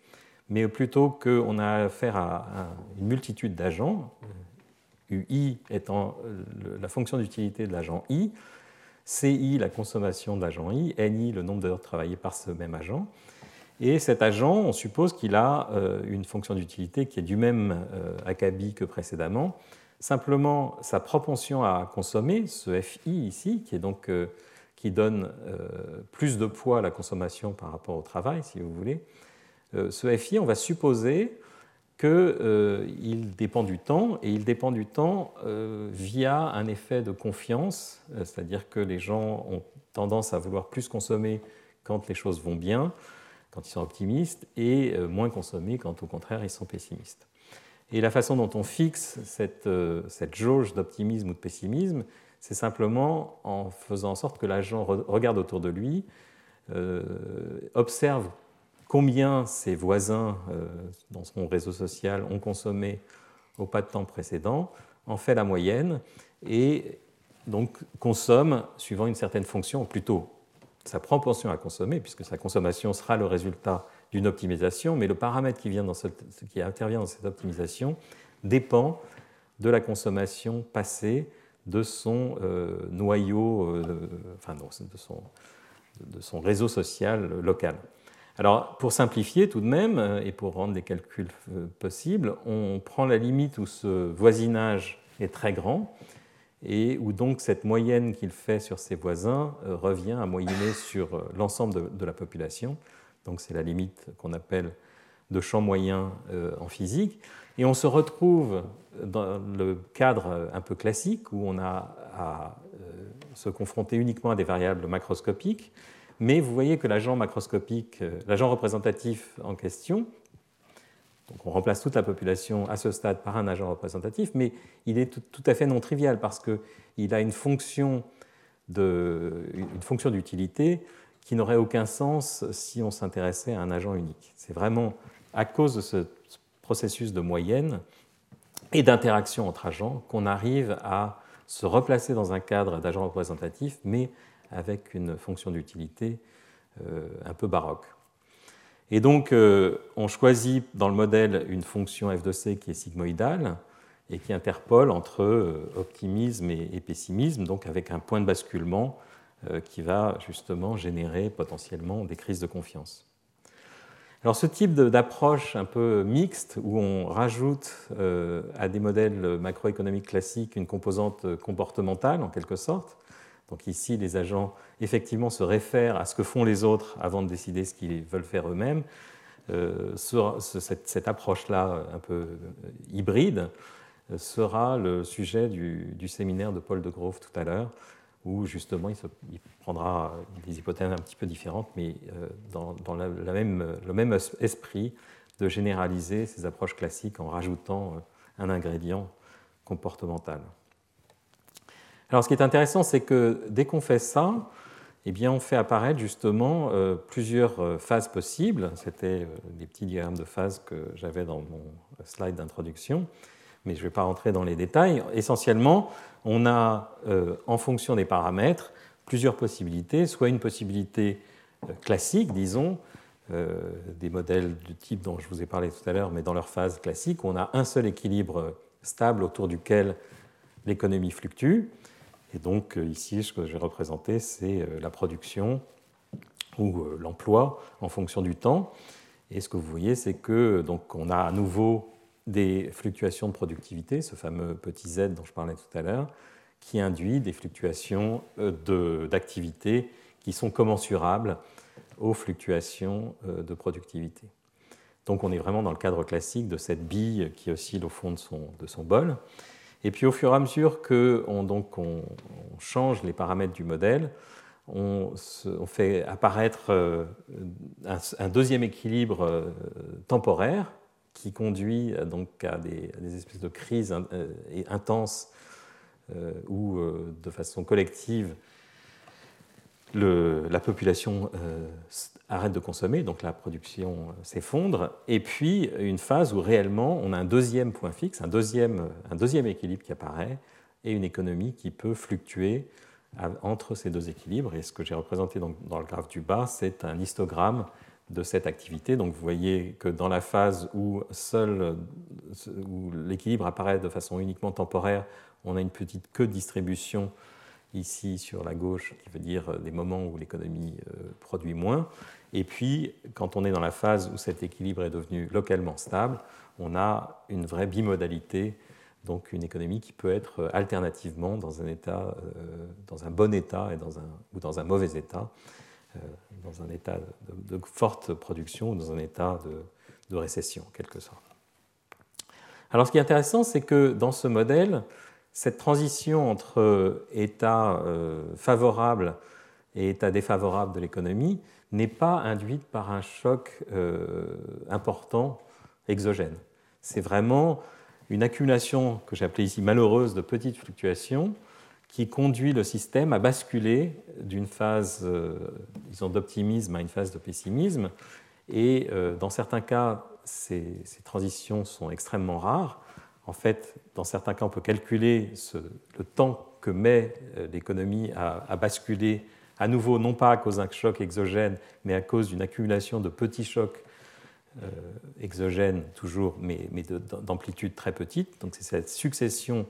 mais plutôt qu'on a affaire à, une multitude d'agents, UI étant la fonction d'utilité de l'agent I, CI la consommation de l'agent I, NI le nombre d'heures travaillées par ce même agent. Et cet agent, on suppose qu'il a euh, une fonction d'utilité qui est du même euh, acabit que précédemment. Simplement, sa propension à consommer, ce FI ici, qui, est donc, euh, qui donne plus de poids à la consommation par rapport au travail, si vous voulez, ce FI, on va supposer qu'il dépend du temps, et il dépend du temps via un effet de confiance, c'est-à-dire que les gens ont tendance à vouloir plus consommer quand les choses vont bien, quand ils sont optimistes et euh, moins consommés quand au contraire ils sont pessimistes. Et la façon dont on fixe cette, euh, cette jauge d'optimisme ou de pessimisme, c'est simplement en faisant en sorte que l'agent regarde autour de lui, euh, observe combien ses voisins dans son réseau social ont consommé au pas de temps précédent, en fait la moyenne et donc consomme suivant une certaine fonction, plutôt sa propension à consommer, puisque sa consommation sera le résultat d'une optimisation, mais le paramètre qui, vient dans qui intervient dans cette optimisation dépend de la consommation passée de son euh, noyau, euh, enfin son, de son, réseau social local. Alors, pour simplifier tout de même, euh, et pour rendre les calculs possibles, on prend la limite où ce voisinage est très grand, et où donc cette moyenne qu'il fait sur ses voisins euh, revient à moyenner sur euh, l'ensemble de, la population. Donc c'est la limite qu'on appelle de champ moyen euh, en physique. Et on se retrouve dans le cadre un peu classique où on a à se confronter uniquement à des variables macroscopiques. Mais vous voyez que l'agent macroscopique, l'agent représentatif en question, donc on remplace toute la population à ce stade par un agent représentatif, mais il est tout, à fait non trivial parce qu'il a une fonction d'utilité qui n'aurait aucun sens si on s'intéressait à un agent unique. C'est vraiment à cause de ce processus de moyenne et d'interaction entre agents qu'on arrive à se replacer dans un cadre d'agent représentatif, mais avec une fonction d'utilité euh, un peu baroque. Et donc, euh, on choisit dans le modèle une fonction f de c qui est sigmoïdale et qui interpole entre euh, optimisme et, pessimisme, donc avec un point de basculement qui va justement générer potentiellement des crises de confiance. Alors ce type d'approche un peu mixte, où on rajoute à des modèles macroéconomiques classiques une composante comportementale en quelque sorte, donc ici, les agents effectivement se réfèrent à ce que font les autres avant de décider ce qu'ils veulent faire eux-mêmes. Euh, cette, approche-là, un peu euh, hybride, euh, sera le sujet du, séminaire de Paul de Grove tout à l'heure, où justement il, prendra des hypothèses un petit peu différentes, mais dans, même, le même esprit de généraliser ces approches classiques en rajoutant un ingrédient comportemental. Alors ce qui est intéressant, c'est que dès qu'on fait ça, eh bien, on fait apparaître justement euh, plusieurs euh, phases possibles. C'était euh, des petits diagrammes de phases que j'avais dans mon slide d'introduction, mais je ne vais pas rentrer dans les détails. Essentiellement, on a, en fonction des paramètres, plusieurs possibilités, soit une possibilité classique, disons, des modèles du type dont je vous ai parlé tout à l'heure, mais dans leur phase classique, on a un seul équilibre stable autour duquel l'économie fluctue. Et donc euh, ici, ce que j'ai représenté, c'est euh, la production ou euh, l'emploi en fonction du temps. Et ce que vous voyez, c'est que donc on a à nouveau des fluctuations de productivité, ce fameux petit z dont je parlais tout à l'heure, qui induit des fluctuations d'activité qui sont commensurables aux fluctuations de productivité. Donc on est vraiment dans le cadre classique de cette bille qui oscille au fond de son, de son bol. Et puis au fur et à mesure qu'on on, change les paramètres du modèle, on, fait apparaître euh, un, deuxième équilibre euh, temporaire qui conduit euh, donc à des, espèces de crises intenses où, de façon collective, la population arrête de consommer, donc la production s'effondre, et puis une phase où réellement on a un deuxième point fixe, un deuxième, un deuxième équilibre qui apparaît, et une économie qui peut fluctuer entre ces deux équilibres. Et ce que j'ai représenté dans le graphe du bas, c'est un histogramme de cette activité. Donc vous voyez que dans la phase où seul où l'équilibre apparaît de façon uniquement temporaire, on a une petite queue de distribution ici sur la gauche, qui veut dire des moments où l'économie euh, produit moins. Et puis, quand on est dans la phase où cet équilibre est devenu localement stable, on a une vraie bimodalité, donc une économie qui peut être alternativement dans un euh, bon état et dans un, ou dans un mauvais état. Euh, dans un état de, forte production ou dans un état de, récession, en quelque sorte. Alors ce qui est intéressant, c'est que dans ce modèle, cette transition entre état euh, favorable et état défavorable de l'économie n'est pas induite par un choc euh, important exogène. C'est vraiment une accumulation que j'ai appelée ici malheureuse de petites fluctuations qui conduit le système à basculer d'une phase, euh, d'optimisme à une phase de pessimisme. Et euh, dans certains cas, ces, transitions sont extrêmement rares. En fait, dans certains cas, on peut calculer le temps que met euh, l'économie à, basculer à nouveau, non pas à cause d'un choc exogène, mais à cause d'une accumulation de petits chocs exogènes, toujours, mais, d'amplitude très petite. Donc c'est cette succession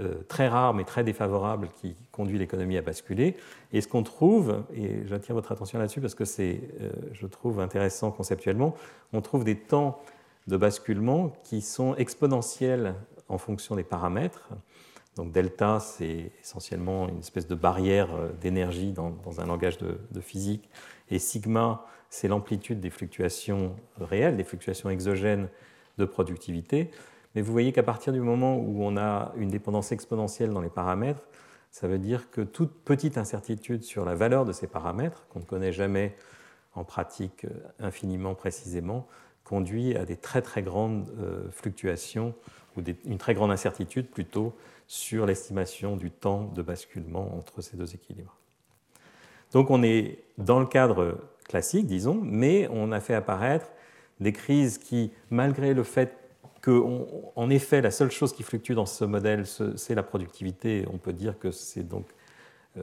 euh, très rare mais très défavorable qui conduit l'économie à basculer. Et ce qu'on trouve, et j'attire votre attention là-dessus parce que c'est, euh, je trouve, intéressant conceptuellement, on trouve des temps de basculement qui sont exponentiels en fonction des paramètres. Donc delta, c'est essentiellement une espèce de barrière euh, d'énergie dans, un langage de, de, physique. Et sigma, c'est l'amplitude des fluctuations réelles, des fluctuations exogènes de productivité. Mais vous voyez qu'à partir du moment où on a une dépendance exponentielle dans les paramètres, ça veut dire que toute petite incertitude sur la valeur de ces paramètres, qu'on ne connaît jamais en pratique euh, infiniment précisément, conduit à des très très grandes euh, fluctuations ou une très grande incertitude plutôt sur l'estimation du temps de basculement entre ces deux équilibres. Donc on est dans le cadre classique, disons, mais on a fait apparaître des crises qui, malgré le fait en effet, la seule chose qui fluctue dans ce modèle, c'est la productivité. On peut dire que c'est donc euh,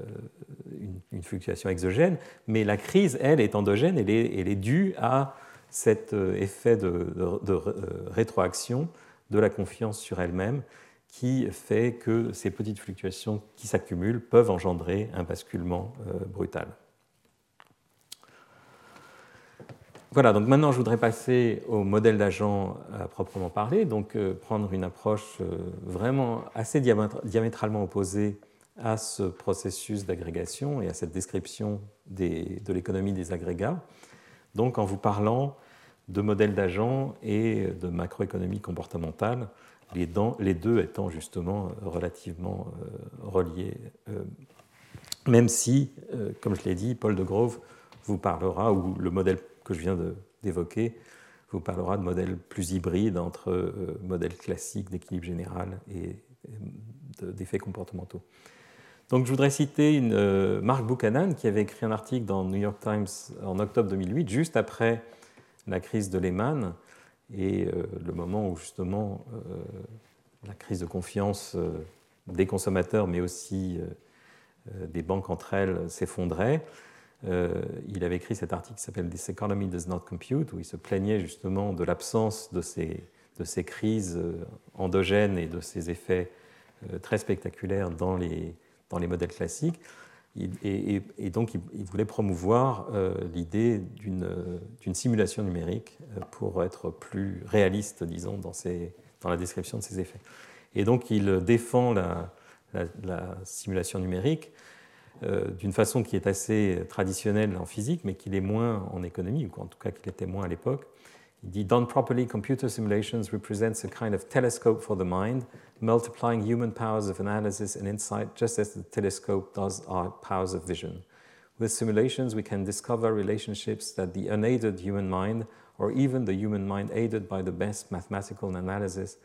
une, fluctuation exogène, mais la crise, elle, est endogène, elle est due à cet euh, effet de, euh, rétroaction de la confiance sur elle-même qui fait que ces petites fluctuations qui s'accumulent peuvent engendrer un basculement brutal. Voilà, donc maintenant je voudrais passer au modèle d'agent à proprement parler, donc euh, prendre une approche euh, vraiment assez diamétralement opposée à ce processus d'agrégation et à cette description de l'économie des agrégats, donc en vous parlant de modèle d'agent et de macroéconomie comportementale, les, deux étant justement relativement euh, reliés, même si, comme je l'ai dit, Paul de Grove vous parlera, ou le modèle que je viens d'évoquer vous parlera de modèles plus hybrides entre euh, modèles classiques d'équilibre général et d'effets comportementaux. Donc je voudrais citer euh, Mark Buchanan qui avait écrit un article dans New York Times en octobre 2008, juste après la crise de Lehman et euh, le moment où justement la crise de confiance des consommateurs mais aussi des banques entre elles s'effondrait. Euh, il avait écrit cet article qui s'appelle This Economy Does Not Compute, où il se plaignait justement de l'absence de ces, crises euh, endogènes et de ces effets euh, très spectaculaires dans les, dans les modèles classiques. Et, donc, il, voulait promouvoir l'idée d'une simulation numérique pour être plus réaliste, disons, dans, la description de ces effets. Et donc, il défend la, la simulation numérique euh, d'une façon qui est assez traditionnelle en physique, mais qui l'est moins en économie, ou en tout cas qui l'était moins à l'époque. Dit Done properly, computer simulations represents a kind of telescope for the mind, multiplying human powers of analysis and insight just as the telescope does our powers of vision. With simulations, we can discover relationships that the unaided human mind, or even the human mind aided by the best mathematical analysis,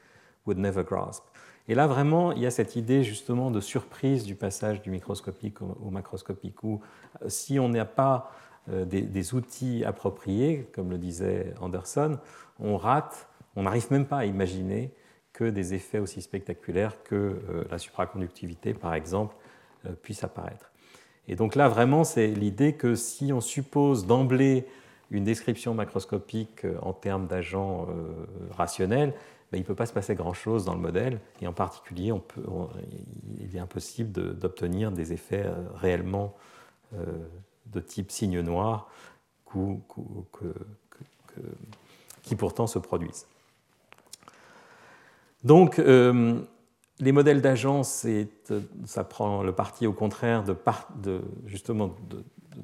would never grasp. Et là, vraiment, il y a cette idée justement de surprise du passage du microscopique au, macroscopique, où euh, si on n'a pas euh, des, outils appropriés, comme le disait Anderson, on rate, on n'arrive même pas à imaginer que des effets aussi spectaculaires que euh, la supraconductivité, par exemple, puissent apparaître. Et donc là, vraiment, c'est l'idée que si on suppose d'emblée une description macroscopique en termes d'agents rationnels, ben, il ne peut pas se passer grand-chose dans le modèle, et en particulier, il est impossible d'obtenir des effets réellement de type signe noir qui pourtant se produisent. Donc, euh, les modèles d'agence, ça prend le parti au contraire de, justement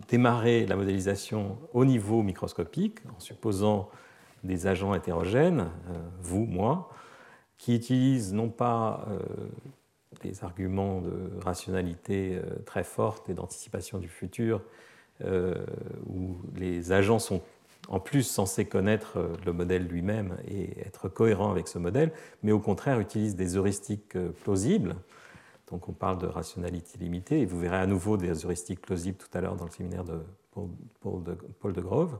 démarrer la modélisation au niveau microscopique, en supposant des agents hétérogènes, euh, vous, moi, qui utilisent non pas euh, des arguments de rationalité très fortes et d'anticipation du futur, euh, où les agents sont en plus censés connaître euh, le modèle lui-même et être cohérents avec ce modèle, mais au contraire utilisent des heuristiques euh, plausibles. Donc on parle de rationalité limitée, et vous verrez à nouveau des heuristiques plausibles tout à l'heure dans le séminaire de Paul de, Grove.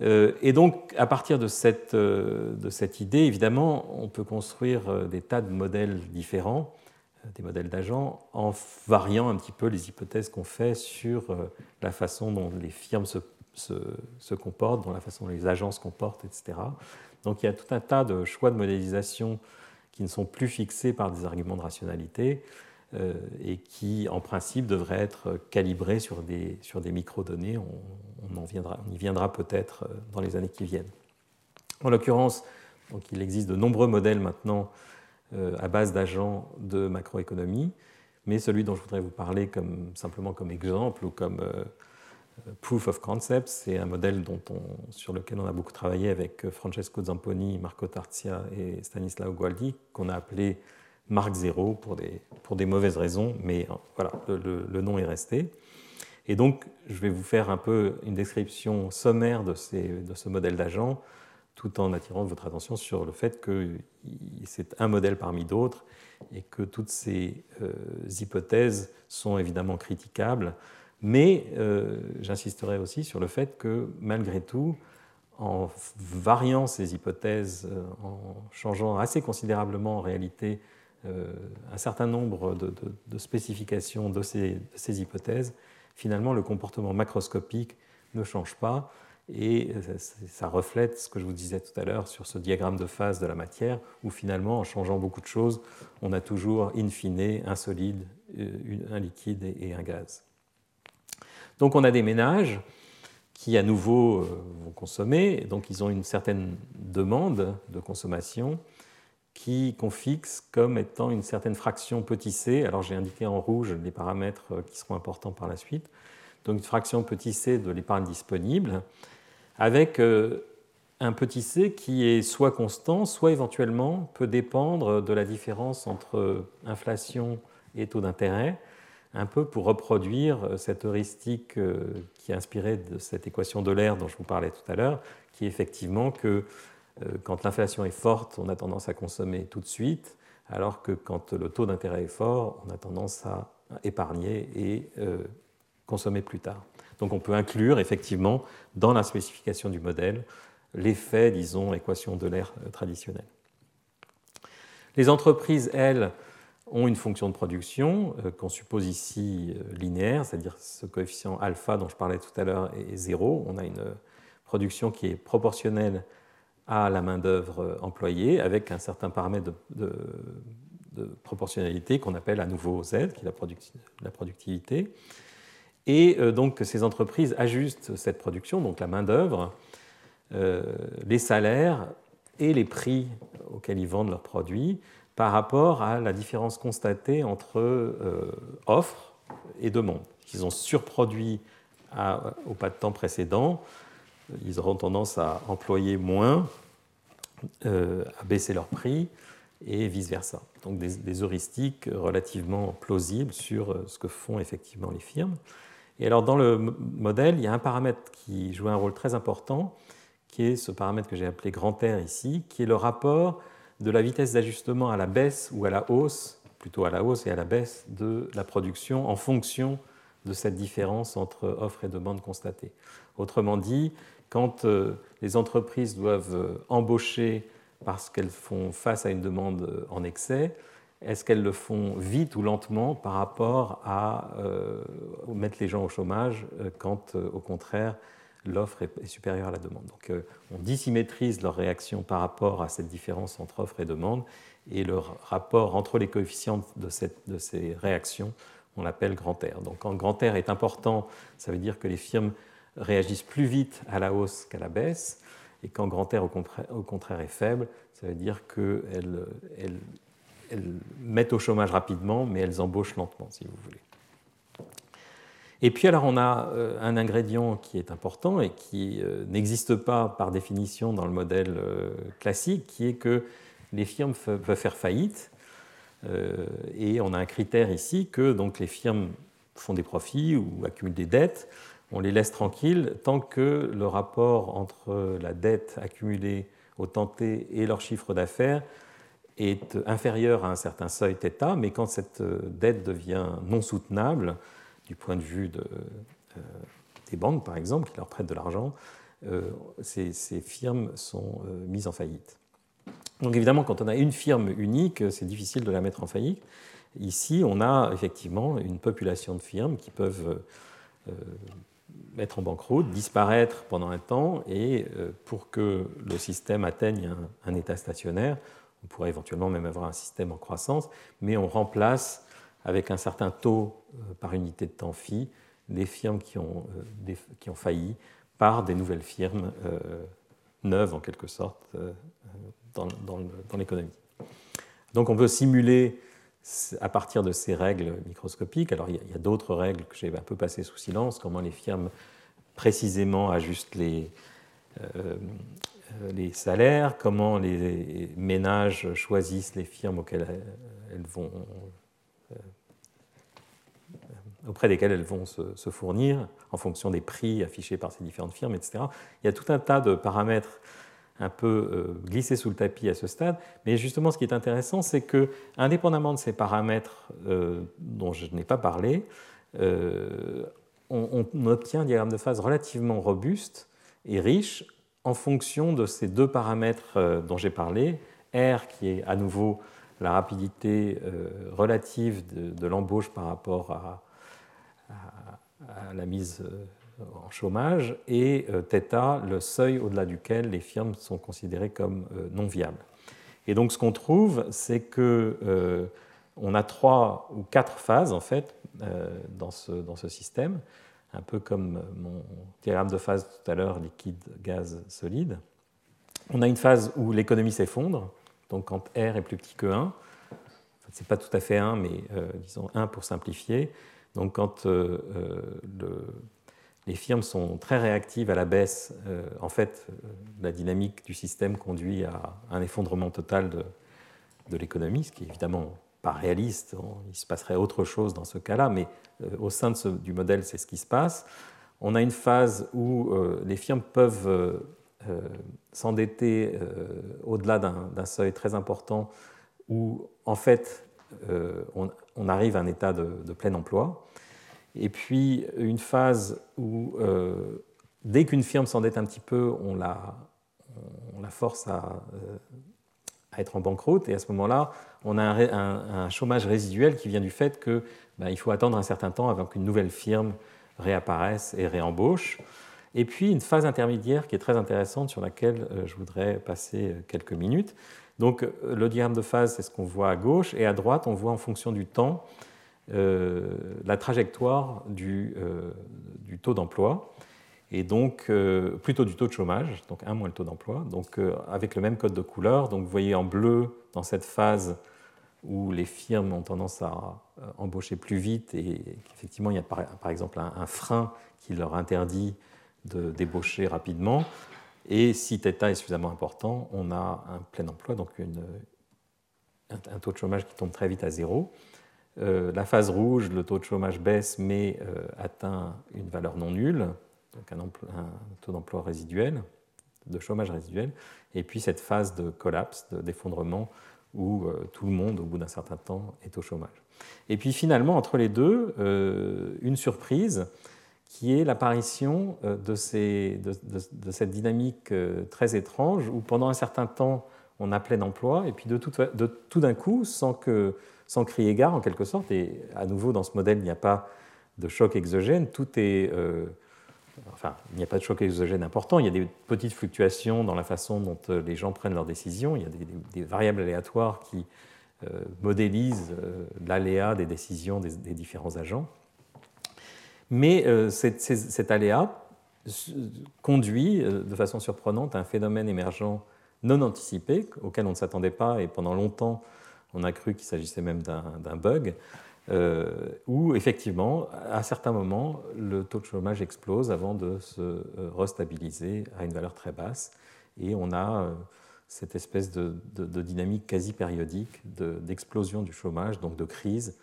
et donc, à partir de cette, idée, évidemment, on peut construire des tas de modèles différents des modèles d'agents en variant un petit peu les hypothèses qu'on fait sur euh, la façon dont les firmes se, comportent, dont la façon dont les agents se comportent, etc. Donc il y a tout un tas de choix de modélisation qui ne sont plus fixés par des arguments de rationalité euh, et qui, en principe, devraient être calibrés sur des, sur des microdonnées. On, on, y viendra peut-être euh, dans les années qui viennent. En l'occurrence, donc, il existe de nombreux modèles maintenant euh, à base d'agents de macroéconomie, mais celui dont je voudrais vous parler comme, simplement comme exemple ou comme euh, proof of concept, c'est un modèle dont on, sur lequel on a beaucoup travaillé avec Francesco Zamponi, Marco Tarzia et Stanislao Gualdi, qu'on a appelé Mark Zero pour des, pour des mauvaises raisons, mais euh, voilà, le, nom est resté. Et donc, je vais vous faire un peu une description sommaire de, ces, de ce modèle d'agent tout en attirant votre attention sur le fait que c'est un modèle parmi d'autres et que toutes ces euh, hypothèses sont évidemment critiquables. Mais euh, j'insisterai aussi sur le fait que malgré tout, en variant ces hypothèses, euh, en changeant assez considérablement en réalité un certain nombre de, spécifications de ces, de ces, hypothèses, finalement le comportement macroscopique ne change pas et ça reflète ce que je vous disais tout à l'heure sur ce diagramme de phase de la matière, où finalement, en changeant beaucoup de choses, on a toujours, in fine, un solide, euh, un liquide et un gaz. Donc on a des ménages qui, à nouveau, euh, vont consommer. Donc ils ont une certaine demande de consommation qu'on fixe comme étant une certaine fraction petit c. Alors j'ai indiqué en rouge les paramètres euh, qui seront importants par la suite. Donc une fraction petit c de l'épargne disponible avec euh, un petit c qui est soit constant, soit éventuellement peut dépendre de la différence entre inflation et taux d'intérêt, un peu pour reproduire euh, cette heuristique euh, qui est inspirée de cette équation de l'air dont je vous parlais tout à l'heure, qui est effectivement que quand l'inflation est forte, on a tendance à consommer tout de suite, alors que quand le taux d'intérêt est fort, on a tendance à épargner et consommer plus tard. Donc on peut inclure effectivement dans la spécification du modèle l'effet, disons, équation de l'air euh, traditionnelle. Les entreprises, elles, ont une fonction de production euh, qu'on suppose ici euh, linéaire, c'est-à-dire ce coefficient alpha dont je parlais tout à l'heure est zéro. On a une production qui est proportionnelle à la main-d'œuvre employée avec un certain paramètre de, proportionnalité qu'on appelle à nouveau Z, qui est la productivité. Et euh, donc ces entreprises ajustent cette production, donc la main-d'œuvre, euh, les salaires et les prix auxquels ils vendent leurs produits par rapport à la différence constatée entre euh, offre et demande. Ils ont surproduit au pas de temps précédent, ils auront tendance à employer moins, à baisser leurs prix et vice-versa. Donc des, heuristiques relativement plausibles sur ce que font effectivement les firmes. Et alors dans le modèle, il y a un paramètre qui joue un rôle très important, qui est ce paramètre que j'ai appelé grand R ici, qui est le rapport de la vitesse d'ajustement à la baisse ou à la hausse, plutôt à la hausse et à la baisse de la production en fonction de cette différence entre offre et demande constatée. Autrement dit, quand euh, les entreprises doivent euh, embaucher parce qu'elles font face à une demande euh, en excès, est-ce qu'elles le font vite ou lentement par rapport à mettre les gens au chômage quand, au contraire, l'offre est, supérieure à la demande? Donc, on dissymétrise leur réaction par rapport à cette différence entre offre et demande, et le rapport entre les coefficients de, ces réactions, on l'appelle grand R. Donc, quand grand R est important, ça veut dire que les firmes réagissent plus vite à la hausse qu'à la baisse. Et quand grand R au contraire, est faible, ça veut dire qu'elles mettent au chômage rapidement, mais elles embauchent lentement, si vous voulez. Et puis alors on a euh, un ingrédient qui est important et qui euh, n'existe pas par définition dans le modèle euh, classique, qui est que les firmes peuvent faire faillite. Et on a un critère ici que donc, les firmes font des profits ou accumulent des dettes on les laisse tranquilles tant que le rapport entre la dette accumulée au temps et leur chiffre d'affaires est inférieur à un certain seuil θ, mais quand cette dette devient non soutenable, du point de vue euh, des banques par exemple, qui leur prêtent de l'argent, euh, ces, firmes sont euh, mises en faillite. Donc évidemment, quand on a une firme unique, c'est difficile de la mettre en faillite. Ici, on a effectivement une population de firmes qui peuvent mettre en banqueroute, disparaître pendant un temps, et euh, pour que le système atteigne un, état stationnaire, on pourrait éventuellement même avoir un système en croissance, mais on remplace avec un certain taux euh, par unité de temps phi les firmes qui ont, euh, qui ont failli par des nouvelles firmes neuves en quelque sorte dans, dans l'économie. Donc on peut simuler à partir de ces règles microscopiques. Alors il y a, d'autres règles que j'ai un peu passées sous silence, comment les firmes précisément ajustent les, euh, les salaires, comment les ménages choisissent les firmes auxquelles elles vont, euh, auprès desquelles elles vont se, fournir en fonction des prix affichés par ces différentes firmes, etc. Il y a tout un tas de paramètres un peu euh, glissé sous le tapis à ce stade. Mais justement, ce qui est intéressant, c'est que, indépendamment de ces paramètres euh, dont je n'ai pas parlé, euh, on, obtient un diagramme de phase relativement robuste et riche en fonction de ces deux paramètres dont j'ai parlé. R, qui est à nouveau la rapidité relative de, l'embauche par rapport à, la mise en chômage, et euh, θ, le seuil au-delà duquel les firmes sont considérées comme euh, non viables. Et donc ce qu'on trouve, c'est que euh, on a trois ou quatre phases en fait dans, ce, dans ce système, un peu comme mon diagramme de phase tout à l'heure, liquide, gaz, solide. On a une phase où l'économie s'effondre, donc quand R est plus petit que 1, ce n'est pas tout à fait 1, mais disons 1 pour simplifier. Donc quand le, les firmes sont très réactives à la baisse. Euh, en fait, euh, la dynamique du système conduit à un effondrement total de, l'économie, ce qui est évidemment pas réaliste. Il se passerait autre chose dans ce cas-là, mais euh, au sein du modèle, c'est ce qui se passe. On a une phase où les firmes peuvent s'endetter au-delà d'un seuil très important, où en fait on, arrive à un état de plein emploi et puis une phase où, euh, dès qu'une firme s'endette un petit peu, on la, force à, euh, être en banqueroute, et à ce moment-là, on a un, chômage résiduel qui vient du fait qu'il ben, faut attendre un certain temps avant qu'une nouvelle firme réapparaisse et réembauche. Et puis une phase intermédiaire qui est très intéressante sur laquelle euh, je voudrais passer quelques minutes. Donc le diagramme de phase, c'est ce qu'on voit à gauche, et à droite, on voit en fonction du temps euh, la trajectoire euh, du taux d'emploi et donc euh, plutôt du taux de chômage, donc 1 moins le taux d'emploi, donc avec le même code de couleur. Donc vous voyez en bleu dans cette phase où les firmes ont tendance à embaucher plus vite et qu'effectivement il y a par, exemple un, frein qui leur interdit de débaucher rapidement. Et si θ est suffisamment important, on a un plein emploi, donc un, taux de chômage qui tombe très vite à zéro. Euh, la phase rouge, le taux de chômage baisse mais euh, atteint une valeur non nulle, donc un, taux d'emploi résiduel de chômage résiduel, et puis cette phase de collapse, d'effondrement, où tout le monde, au bout d'un certain temps, est au chômage. Et puis finalement, entre les deux, une surprise qui est l'apparition de, cette dynamique très étrange, où pendant un certain temps, on a plein emploi, et puis de tout, d'un coup, sans, que, sans crier gare en quelque sorte, et à nouveau dans ce modèle, il n'y a pas de choc exogène, tout est... Euh, enfin, il n'y a pas de choc exogène important, il y a des petites fluctuations dans la façon dont euh, les gens prennent leurs décisions, il y a des, variables aléatoires qui euh, modélisent l'aléa des décisions des, différents agents. Mais cet aléa conduit de façon surprenante à un phénomène émergent non anticipé, auquel on ne s'attendait pas, et pendant longtemps, on a cru qu'il s'agissait même d'un bug, euh, où effectivement, à certains moments, le taux de chômage explose avant de se euh, restabiliser à une valeur très basse, et on a euh, cette espèce de, dynamique quasi périodique d'explosion du chômage, donc de crise,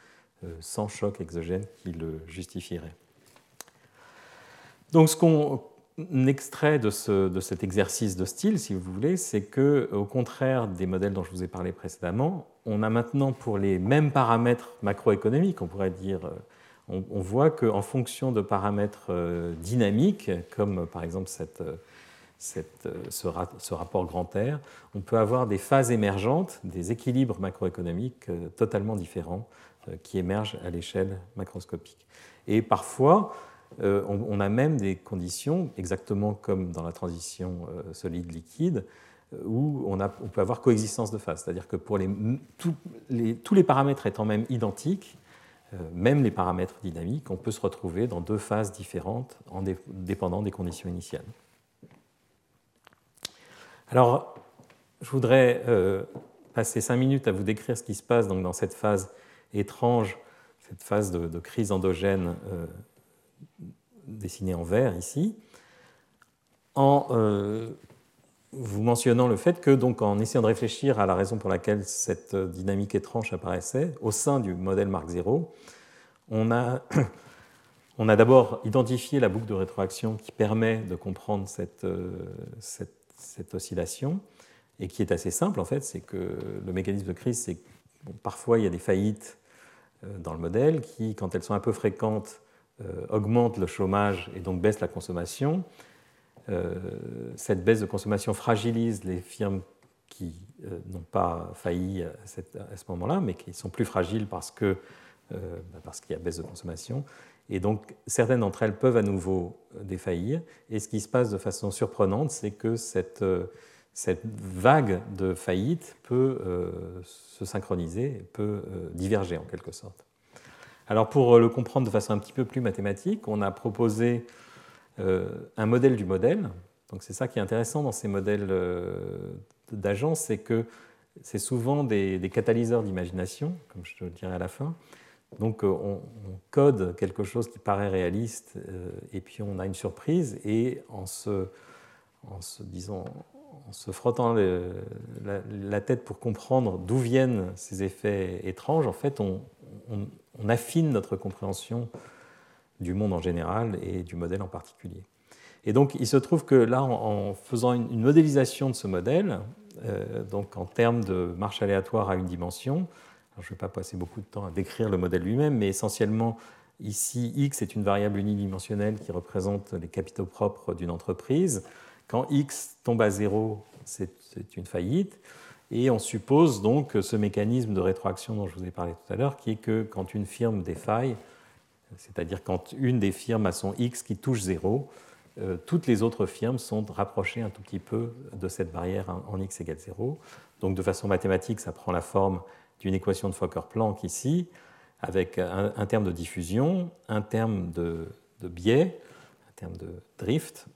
sans choc exogène qui le justifierait. Donc ce qu'on extrait de, cet exercice de style, si vous voulez, c'est que, au contraire des modèles dont je vous ai parlé précédemment, on a maintenant pour les mêmes paramètres macroéconomiques, on pourrait dire, euh, on, voit qu'en fonction de paramètres euh, dynamiques, comme par exemple euh, ce, rapport grand R, on peut avoir des phases émergentes, des équilibres macroéconomiques totalement différents qui émergent à l'échelle macroscopique. Et parfois, euh, on, a même des conditions, exactement comme dans la transition euh, solide-liquide, euh, où on, peut avoir coexistence de phases. C'est-à-dire que pour tous les paramètres étant même identiques, même les paramètres dynamiques, on peut se retrouver dans deux phases différentes en dépendant des conditions initiales. Alors, je voudrais passer cinq minutes à vous décrire ce qui se passe donc, dans cette phase étrange, cette phase de, crise endogène dessiné en vert ici, en euh, vous mentionnant le fait que, donc, en essayant de réfléchir à la raison pour laquelle cette dynamique étrange apparaissait au sein du modèle Mark 0, on a, on a d'abord identifié la boucle de rétroaction qui permet de comprendre cette, euh, cette, cette, oscillation et qui est assez simple en fait, c'est que le mécanisme de crise, c'est que parfois il y a des faillites euh, dans le modèle qui, quand elles sont un peu fréquentes, euh, augmente le chômage et donc baisse la consommation. Euh, cette baisse de consommation fragilise les firmes qui euh, n'ont pas failli à, ce moment-là, mais qui sont plus fragiles parce que bah, parce qu'il y a baisse de consommation. Et donc, certaines d'entre elles peuvent à nouveau défaillir. Et ce qui se passe de façon surprenante, c'est que cette, cette, vague de faillite peut se synchroniser, peut diverger en quelque sorte. Alors pour euh, le comprendre de façon un petit peu plus mathématique, on a proposé euh, un modèle du modèle. Donc c'est ça qui est intéressant dans ces modèles euh, d'agence, c'est que c'est souvent des, catalyseurs d'imagination, comme je te le dirai à la fin. Donc on, code quelque chose qui paraît réaliste et puis on a une surprise et en se, en se frottant la, la, tête pour comprendre d'où viennent ces effets étranges, en fait on, on, affine notre compréhension du monde en général et du modèle en particulier. Et donc, il se trouve que là, en, faisant une, modélisation de ce modèle, euh, donc en termes de marche aléatoire à une dimension, je ne vais pas passer beaucoup de temps à décrire le modèle lui-même, mais essentiellement, ici, x est une variable unidimensionnelle qui représente les capitaux propres d'une entreprise. Quand x tombe à zéro, c'est une faillite. Et on suppose donc ce mécanisme de rétroaction dont je vous ai parlé tout à l'heure, qui est que quand une firme défaille, c'est-à-dire quand une des firmes a son X qui touche zéro, euh, toutes les autres firmes sont rapprochées un tout petit peu de cette barrière en X égale 0. Donc de façon mathématique, ça prend la forme d'une équation de Fokker-Planck ici, avec un, terme de diffusion, un terme de biais, un terme de drift,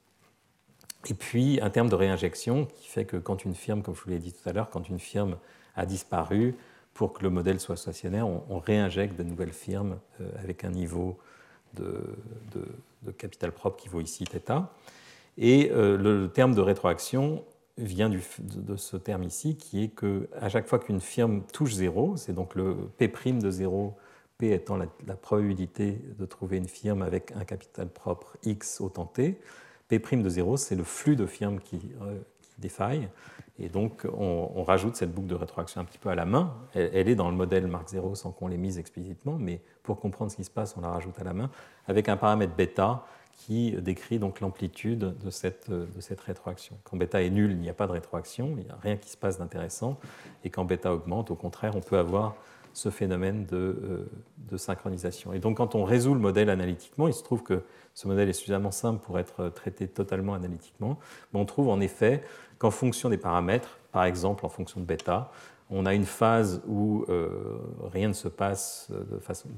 et puis un terme de réinjection qui fait que quand une firme, comme je vous l'ai dit tout à l'heure, quand une firme a disparu, pour que le modèle soit stationnaire, on, réinjecte de nouvelles firmes euh, avec un niveau de, capital propre qui vaut ici θ. Et euh, le, terme de rétroaction vient de, ce terme ici, qui est que à chaque fois qu'une firme touche zéro, c'est donc le P' de zéro, P étant la, la, probabilité de trouver une firme avec un capital propre X autant T, P' de 0, c'est le flux de firmes qui, qui défaille. Et donc, on, rajoute cette boucle de rétroaction un petit peu à la main. Elle, est dans le modèle Mark 0 sans qu'on l'ait mise explicitement, mais pour comprendre ce qui se passe, on la rajoute à la main avec un paramètre bêta qui décrit donc l'amplitude de cette, de cette rétroaction. Quand bêta est nul, il n'y a pas de rétroaction, il n'y a rien qui se passe d'intéressant. Et quand bêta augmente, au contraire, on peut avoir ce phénomène de, euh, de, synchronisation. Et donc, quand on résout le modèle analytiquement, il se trouve que ce modèle est suffisamment simple pour être traité totalement analytiquement, on trouve en effet qu'en fonction des paramètres, par exemple en fonction de bêta, on a une phase où euh, rien ne se passe de façon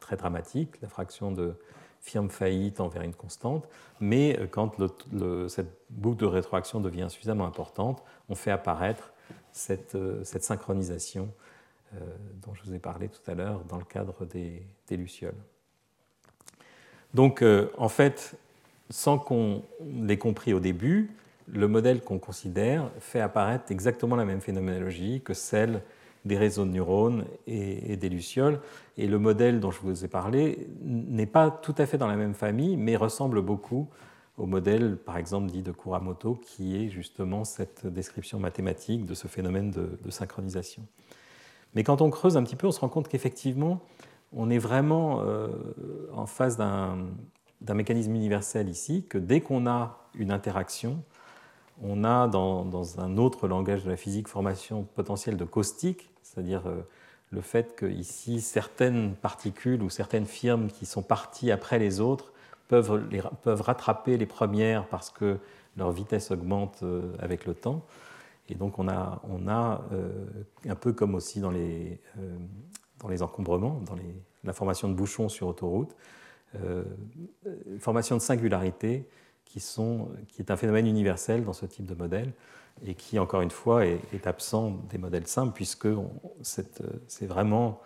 très dramatique, la fraction de firme faillite envers une constante, mais euh, quand cette boucle de rétroaction devient suffisamment importante, on fait apparaître cette, euh, synchronisation dont je vous ai parlé tout à l'heure dans le cadre des, lucioles. Donc, en fait, sans qu'on l'ait compris au début, le modèle qu'on considère fait apparaître exactement la même phénoménologie que celle des réseaux de neurones et, des lucioles. Et le modèle dont je vous ai parlé n'est pas tout à fait dans la même famille, mais ressemble beaucoup au modèle, par exemple, dit de Kuramoto, qui est justement cette description mathématique de ce phénomène de, synchronisation. Mais quand on creuse un petit peu, on se rend compte qu'effectivement, on est vraiment euh, en face d'un mécanisme universel ici, que dès qu'on a une interaction, on a dans, un autre langage de la physique formation potentielle de caustique, c'est-à-dire euh, le fait que ici certaines particules ou certaines firmes qui sont parties après les autres peuvent, rattraper les premières parce que leur vitesse augmente euh, avec le temps. Et donc on a, euh, un peu comme aussi dans les, encombrements, dans la formation de bouchons sur autoroute, formation de singularité qui, sont, qui est un phénomène universel dans ce type de modèle et qui, encore une fois, est, absent des modèles simples, puisque c'est vraiment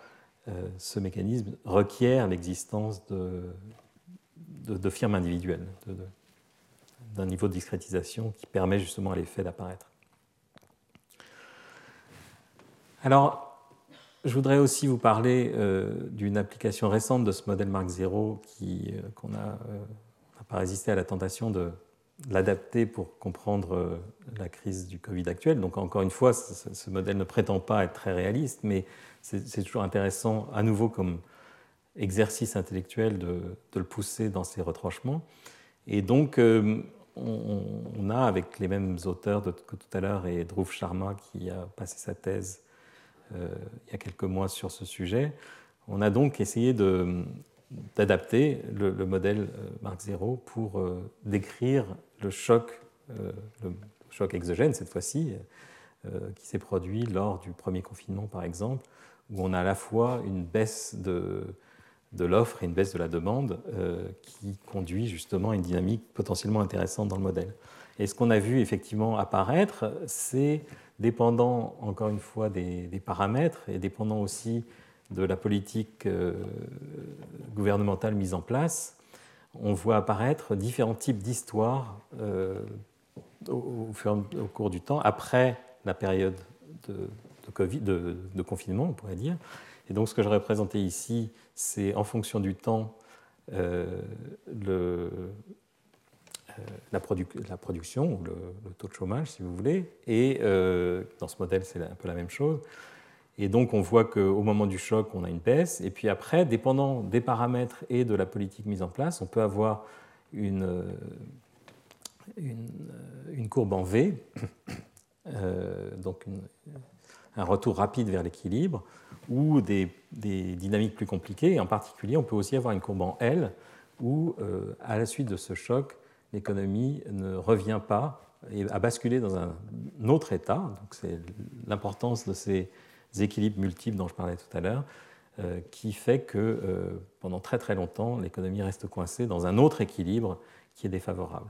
euh, ce mécanisme requiert l'existence de, de, firmes individuelles, d'un niveau de discrétisation qui permet justement à l'effet d'apparaître. Alors, je voudrais aussi vous parler euh, d'une application récente de ce modèle Mark 0 euh, qu'on a pas résister à la tentation de l'adapter pour comprendre euh, la crise du Covid actuelle. Donc encore une fois, ce modèle ne prétend pas être très réaliste, mais c'est toujours intéressant, à nouveau comme exercice intellectuel, de, le pousser dans ses retranchements. Et donc, euh, on, a, avec les mêmes auteurs que tout à l'heure, et Dhruv Sharma, qui a passé sa thèse euh, il y a quelques mois sur ce sujet, on a donc essayé d'adapter le, modèle euh, Mark 0 pour euh, décrire le choc, euh, exogène cette fois-ci, qui s'est produit lors du premier confinement par exemple, où on a à la fois une baisse de l'offre et une baisse de la demande qui conduit justement à une dynamique potentiellement intéressante dans le modèle. Et ce qu'on a vu effectivement apparaître, c'est dépendant encore une fois des, paramètres et dépendant aussi de la politique euh, gouvernementale mise en place, on voit apparaître différents types d'histoires euh, au, cours du temps, après la période de, confinement, on pourrait dire. Et donc ce que je représentais ici, c'est en fonction du temps euh, le, la, la, production, ou le, taux de chômage, si vous voulez. Et dans ce modèle, c'est un peu la même chose. Et donc on voit qu'au moment du choc, on a une baisse. Et puis après, dépendant des paramètres et de la politique mise en place, on peut avoir une, une, courbe en V, euh, donc un retour rapide vers l'équilibre, ou des, dynamiques plus compliquées. Et en particulier, on peut aussi avoir une courbe en L, où euh, à la suite de ce choc, l'économie ne revient pas et a basculé dans un autre état. C'est l'importance de ces équilibres multiples dont je parlais tout à l'heure, euh, qui fait que euh, pendant très très longtemps, l'économie reste coincée dans un autre équilibre qui est défavorable.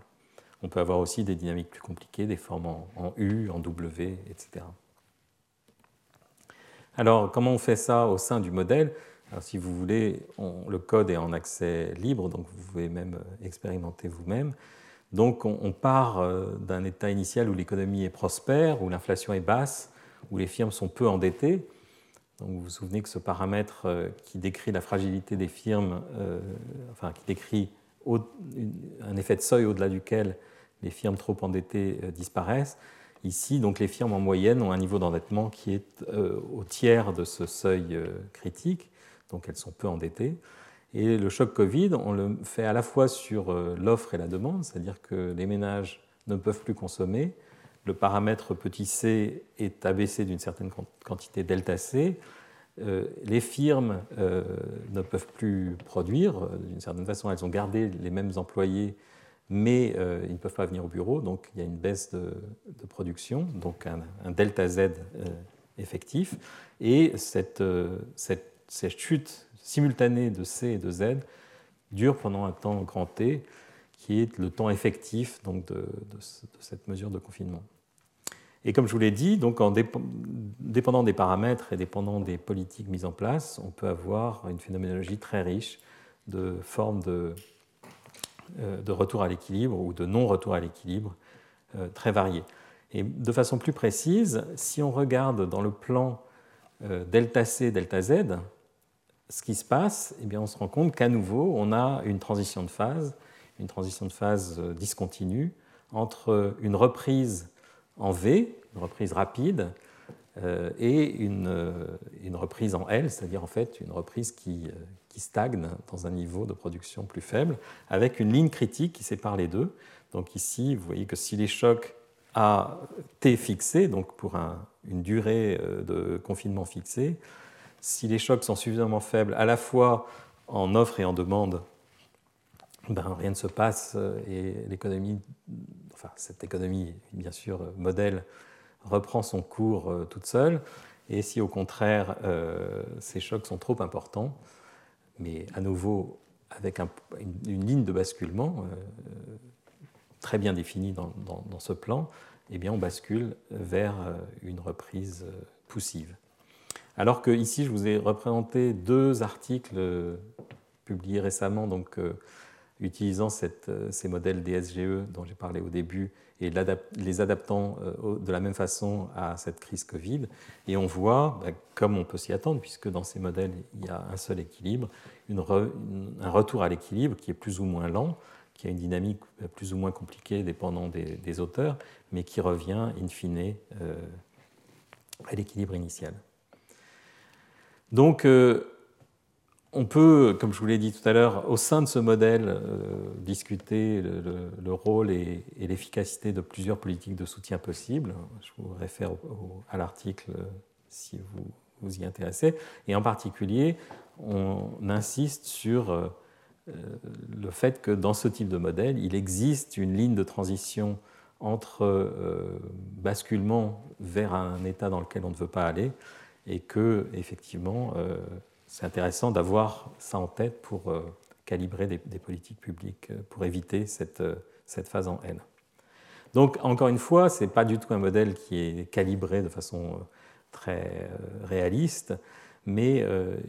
On peut avoir aussi des dynamiques plus compliquées, des formes en, U, en W, etc. Alors, comment on fait ça au sein du modèle? Alors, si vous voulez, le code est en accès libre, donc vous pouvez même euh, expérimenter vous-même. Donc, on, part d'un état initial où l'économie est prospère, où l'inflation est basse, où les firmes sont peu endettées. Donc vous vous souvenez que ce paramètre euh, qui décrit la fragilité des firmes, euh, enfin qui décrit un effet de seuil au-delà duquel les firmes trop endettées disparaissent. Ici, donc, les firmes en moyenne ont un niveau d'endettement qui est au tiers de ce seuil critique, donc elles sont peu endettées. Et le choc Covid, on le fait à la fois sur l'offre et la demande, c'est-à-dire que les ménages ne peuvent plus consommer, le paramètre petit c est abaissé d'une certaine quantité delta c, euh, les firmes euh, ne peuvent plus produire, d'une certaine façon. Elles ont gardé les mêmes employés, mais euh, ils ne peuvent pas venir au bureau, donc il y a une baisse de, production, donc un, delta z effectif, et cette, cette, chute simultanée de C et de Z dure pendant un temps grand T, qui est le temps effectif donc, de, cette mesure de confinement. Et comme je vous l'ai dit, donc en dépendant des paramètres et dépendant des politiques mises en place, on peut avoir une phénoménologie très riche de formes de, euh, de retour à l'équilibre ou de non-retour à l'équilibre euh, très variées. Et de façon plus précise, si on regarde dans le plan euh, delta C, delta Z, ce qui se passe, eh bien on se rend compte qu'à nouveau, on a une transition de phase une transition de phase euh, discontinue entre une reprise en V, une reprise rapide, euh, et une, euh, une, reprise en L, c'est-à-dire en fait une reprise qui, qui, stagne dans un niveau de production plus faible, avec une ligne critique qui sépare les deux. Donc ici, vous voyez que si les chocs à T fixé, donc pour un, une durée de confinement fixée, si les chocs sont suffisamment faibles à la fois en offre et en demande ben, rien ne se passe euh, et l'économie, enfin cette économie bien sûr euh, modèle, reprend son cours euh, toute seule. Et si au contraire ces chocs sont trop importants, mais à nouveau avec une, ligne de basculement très bien définie dans, ce plan, eh bien on bascule vers une reprise poussive. Alors que ici je vous ai représenté deux articles publiés récemment, donc utilisant euh, ces modèles DSGE dont j'ai parlé au début et les adaptant euh, de la même façon à cette crise Covid. Et on voit, bah, comme on peut s'y attendre, puisque dans ces modèles, il y a un seul équilibre, un retour à l'équilibre qui est plus ou moins lent, qui a une dynamique plus ou moins compliquée dépendant des, auteurs, mais qui revient in fine euh, à l'équilibre initial. Donc, on peut, comme je vous l'ai dit tout à l'heure, au sein de ce modèle, euh, discuter le, rôle et, l'efficacité de plusieurs politiques de soutien possibles. Je vous réfère à l'article si vous vous y intéressez. Et en particulier, on insiste sur euh, le fait que dans ce type de modèle, il existe une ligne de transition entre euh, basculement vers un état dans lequel on ne veut pas aller et que, effectivement, c'est intéressant d'avoir ça en tête pour euh, calibrer des, politiques publiques, euh, pour éviter cette, euh, cette phase en N. Donc, encore une fois, ce n'est pas du tout un modèle qui est calibré de façon très réaliste, mais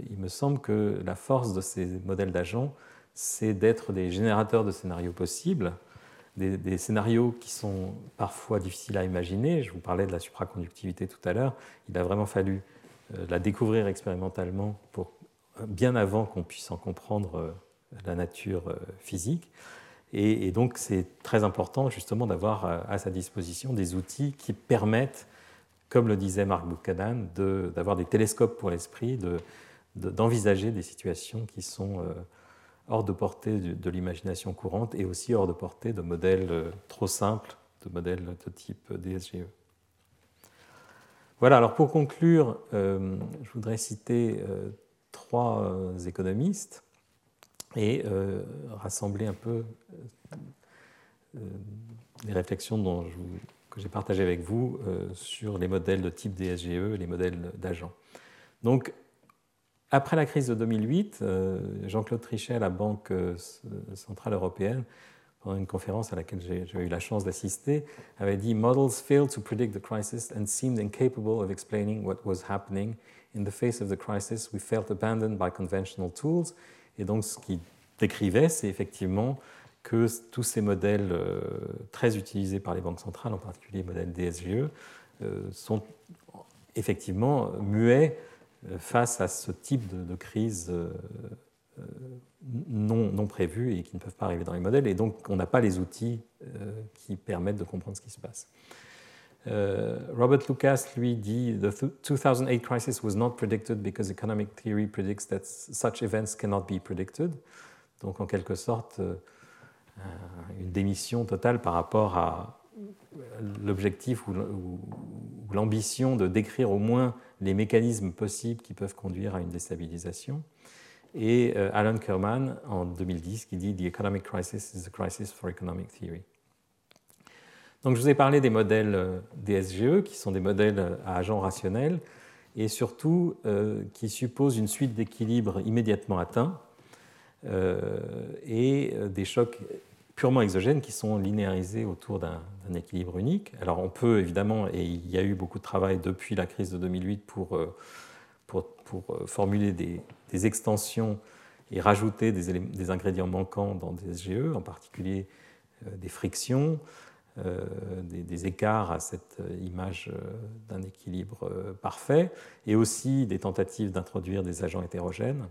il me semble que la force de ces modèles d'agents, c'est d'être des générateurs de scénarios possibles, des, des, scénarios qui sont parfois difficiles à imaginer. Je vous parlais de la supraconductivité tout à l'heure. Il a vraiment fallu euh, la découvrir expérimentalement pour, bien avant qu'on puisse en comprendre euh, la nature euh, physique. Et, donc c'est très important justement d'avoir à sa disposition des outils qui permettent, comme le disait Marc Buchanan, d'avoir des télescopes pour l'esprit, d'envisager des situations qui sont hors de portée de, l'imagination courante et aussi hors de portée de modèles trop simples, de modèles de type DSGE. Voilà, alors pour conclure, euh, je voudrais citer euh, trois euh, économistes et rassembler un peu les réflexions dont que j'ai partagées avec vous sur les modèles de type DSGE, les modèles d'agents. Donc, après la crise de 2008, Jean-Claude Trichet la Banque centrale européenne pendant une conférence à laquelle j'ai eu la chance d'assister, avait dit Models failed to predict the crisis and seemed incapable of explaining what was happening. In the face of the crisis, we felt abandoned by conventional tools. Et donc, ce qu'il décrivait, c'est effectivement que tous ces modèles euh, très utilisés par les banques centrales, en particulier les modèles DSGE, euh, sont effectivement muets euh, face à ce type de, de crise non, non, prévus et qui ne peuvent pas arriver dans les modèles. Et donc, on n'a pas les outils qui permettent de comprendre ce qui se passe. Robert Lucas, lui, dit The 2008 crisis was not predicted because economic theory predicts that such events cannot be predicted. Donc, en quelque sorte, une démission totale par rapport à l'objectif ou l'ambition de décrire au moins les mécanismes possibles qui peuvent conduire à une déstabilisation. Et euh, Alan Kerman, en 2010, qui dit The economic crisis is a crisis for economic theory. Donc, je vous ai parlé des modèles euh, DSGE, qui sont des modèles à agents rationnels, et surtout euh, qui supposent une suite d'équilibres immédiatement atteints et des chocs purement exogènes qui sont linéarisés autour d'un équilibre unique. Alors on peut évidemment, et il y a eu beaucoup de travail depuis la crise de 2008 pour, euh, pour, euh, formuler des, des, extensions et rajouter des, ingrédients manquants dans des SGE, en particulier euh, des frictions, des, écarts à cette image d'un équilibre parfait, et aussi des tentatives d'introduire des agents hétérogènes,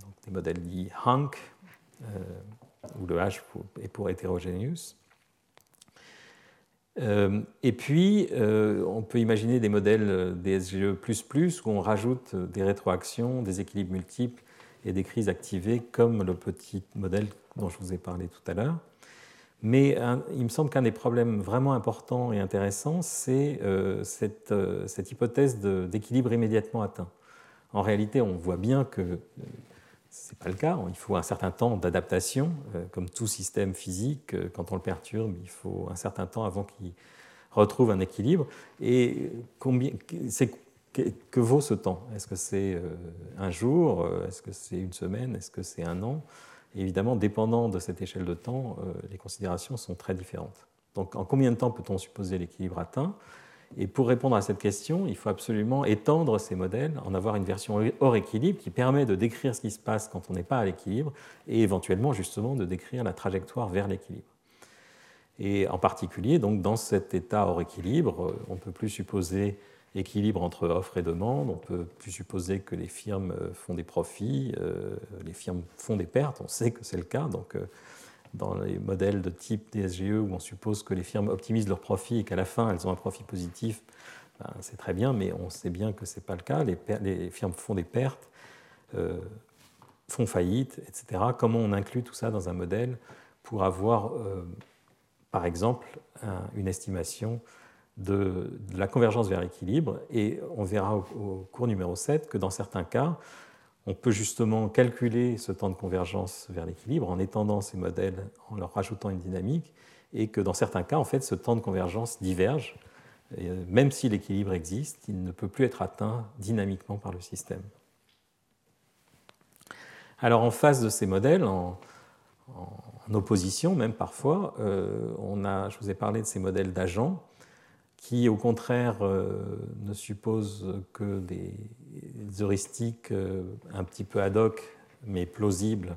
donc des modèles dits Hank où le H est pour hétérogénéus. Euh, et puis, euh, on peut imaginer des modèles DSGE++ où on rajoute des rétroactions, des équilibres multiples et des crises activées, comme le petit modèle dont je vous ai parlé tout à l'heure. Mais il me semble qu'un des problèmes vraiment importants et intéressants, c'est euh, cette, hypothèse d'équilibre immédiatement atteint. En réalité, on voit bien que ce n'est pas le cas. Il faut un certain temps d'adaptation. Euh, comme tout système physique, euh, quand on le perturbe, il faut un certain temps avant qu'il retrouve un équilibre. Et combien, que, que, vaut ce temps? Est-ce que c'est euh, un jour Est-ce que c'est une semaine Est-ce que c'est un an? Évidemment, dépendant de cette échelle de temps, les considérations sont très différentes. Donc, en combien de temps peut-on supposer l'équilibre atteint? Et pour répondre à cette question, il faut absolument étendre ces modèles, en avoir une version hors équilibre qui permet de décrire ce qui se passe quand on n'est pas à l'équilibre et éventuellement justement de décrire la trajectoire vers l'équilibre. Et en particulier, donc, dans cet état hors équilibre, on ne peut plus supposer équilibre entre offre et demande, on peut plus supposer que les firmes font des profits, euh, les firmes font des pertes, on sait que c'est le cas, donc euh, dans les modèles de type DSGE où on suppose que les firmes optimisent leurs profits et qu'à la fin elles ont un profit positif, ben, c'est très bien, mais on sait bien que ce n'est pas le cas. Les, firmes font des pertes, euh, font faillite, etc. Comment on inclut tout ça dans un modèle pour avoir, euh, par exemple, une estimation de, la convergence vers l'équilibre Et on verra au cours numéro 7 que dans certains cas, on peut justement calculer ce temps de convergence vers l'équilibre en étendant ces modèles, en leur rajoutant une dynamique, et que dans certains cas, en fait, ce temps de convergence diverge. Euh, même si l'équilibre existe, il ne peut plus être atteint dynamiquement par le système. Alors en face de ces modèles, en, opposition même parfois, euh, on a, je vous ai parlé de ces modèles d'agents qui au contraire euh, ne supposent que des heuristiques euh, un petit peu ad hoc, mais plausibles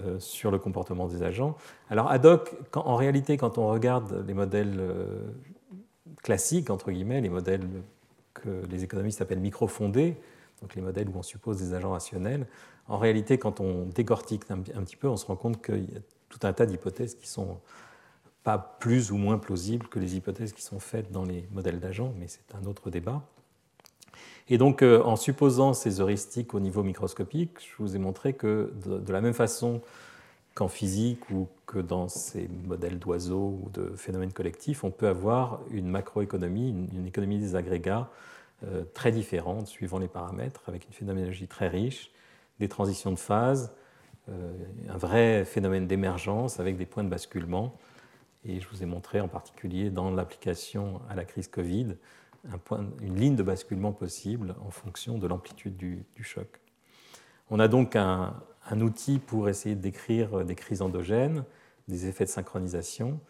euh, sur le comportement des agents. Alors ad hoc, en réalité, quand on regarde les modèles classiques, entre guillemets, les modèles que les économistes appellent microfondés, donc les modèles où on suppose des agents rationnels, en réalité, quand on décortique un petit peu, on se rend compte qu'il y a tout un tas d'hypothèses qui sont pas plus ou moins plausibles que les hypothèses qui sont faites dans les modèles d'agents, mais c'est un autre débat. Et donc, euh, en supposant ces heuristiques au niveau microscopique, je vous ai montré que de, la même façon qu'en physique ou que dans ces modèles d'oiseaux ou de phénomènes collectifs, on peut avoir une macroéconomie, une, économie des agrégats euh, très différente suivant les paramètres, avec une phénoménologie très riche, des transitions de phase, euh, un vrai phénomène d'émergence avec des points de basculement et je vous ai montré en particulier dans l'application à la crise Covid une ligne de basculement possible en fonction de l'amplitude du, choc. On a donc un, outil pour essayer de décrire des crises endogènes, des effets de synchronisation,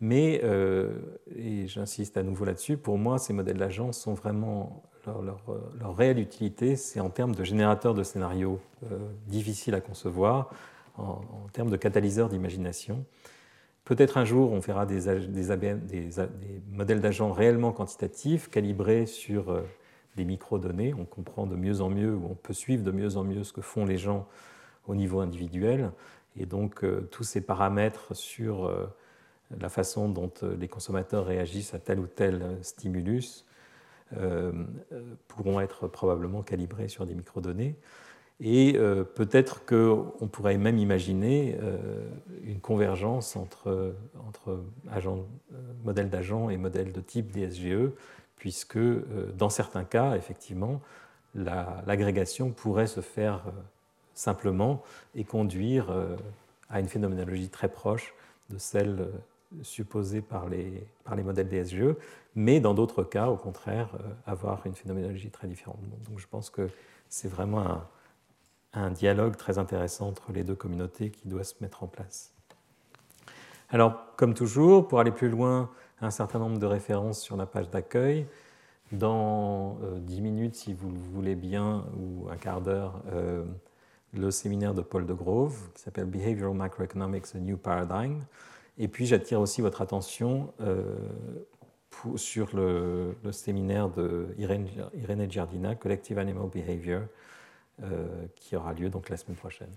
mais, euh, et j'insiste à nouveau là-dessus, pour moi, ces modèles d'agents sont vraiment leur, réelle utilité, c'est en termes de générateurs de scénarios euh, difficiles à concevoir, en, en termes de catalyseurs d'imagination. Peut-être un jour, on verra des, modèles d'agents réellement quantitatifs, calibrés sur euh, des microdonnées. On comprend de mieux en mieux, ou on peut suivre de mieux en mieux ce que font les gens au niveau individuel. Et donc tous ces paramètres sur la façon dont les consommateurs réagissent à tel ou tel stimulus pourront être probablement calibrés sur des microdonnées. Et euh, peut-être qu'on pourrait même imaginer euh, une convergence entre, entre euh, modèles d'agents et modèles de type DSGE, puisque dans certains cas, effectivement, l'agrégation pourrait se faire simplement et conduire à une phénoménologie très proche de celle supposée par les, par les modèles DSGE, mais dans d'autres cas, au contraire, avoir une phénoménologie très différente. Donc je pense que c'est vraiment un un dialogue très intéressant entre les deux communautés qui doit se mettre en place. Alors, comme toujours, pour aller plus loin, un certain nombre de références sur la page d'accueil. Dans euh, dix 10 minutes, si vous le voulez bien, ou un quart d'heure, euh, le séminaire de Paul de Grove qui s'appelle Behavioral Macroeconomics, a New Paradigm. Et puis, j'attire aussi votre attention euh, sur le, séminaire de Irene Giardina, Collective Animal Behavior, qui aura lieu donc la semaine prochaine.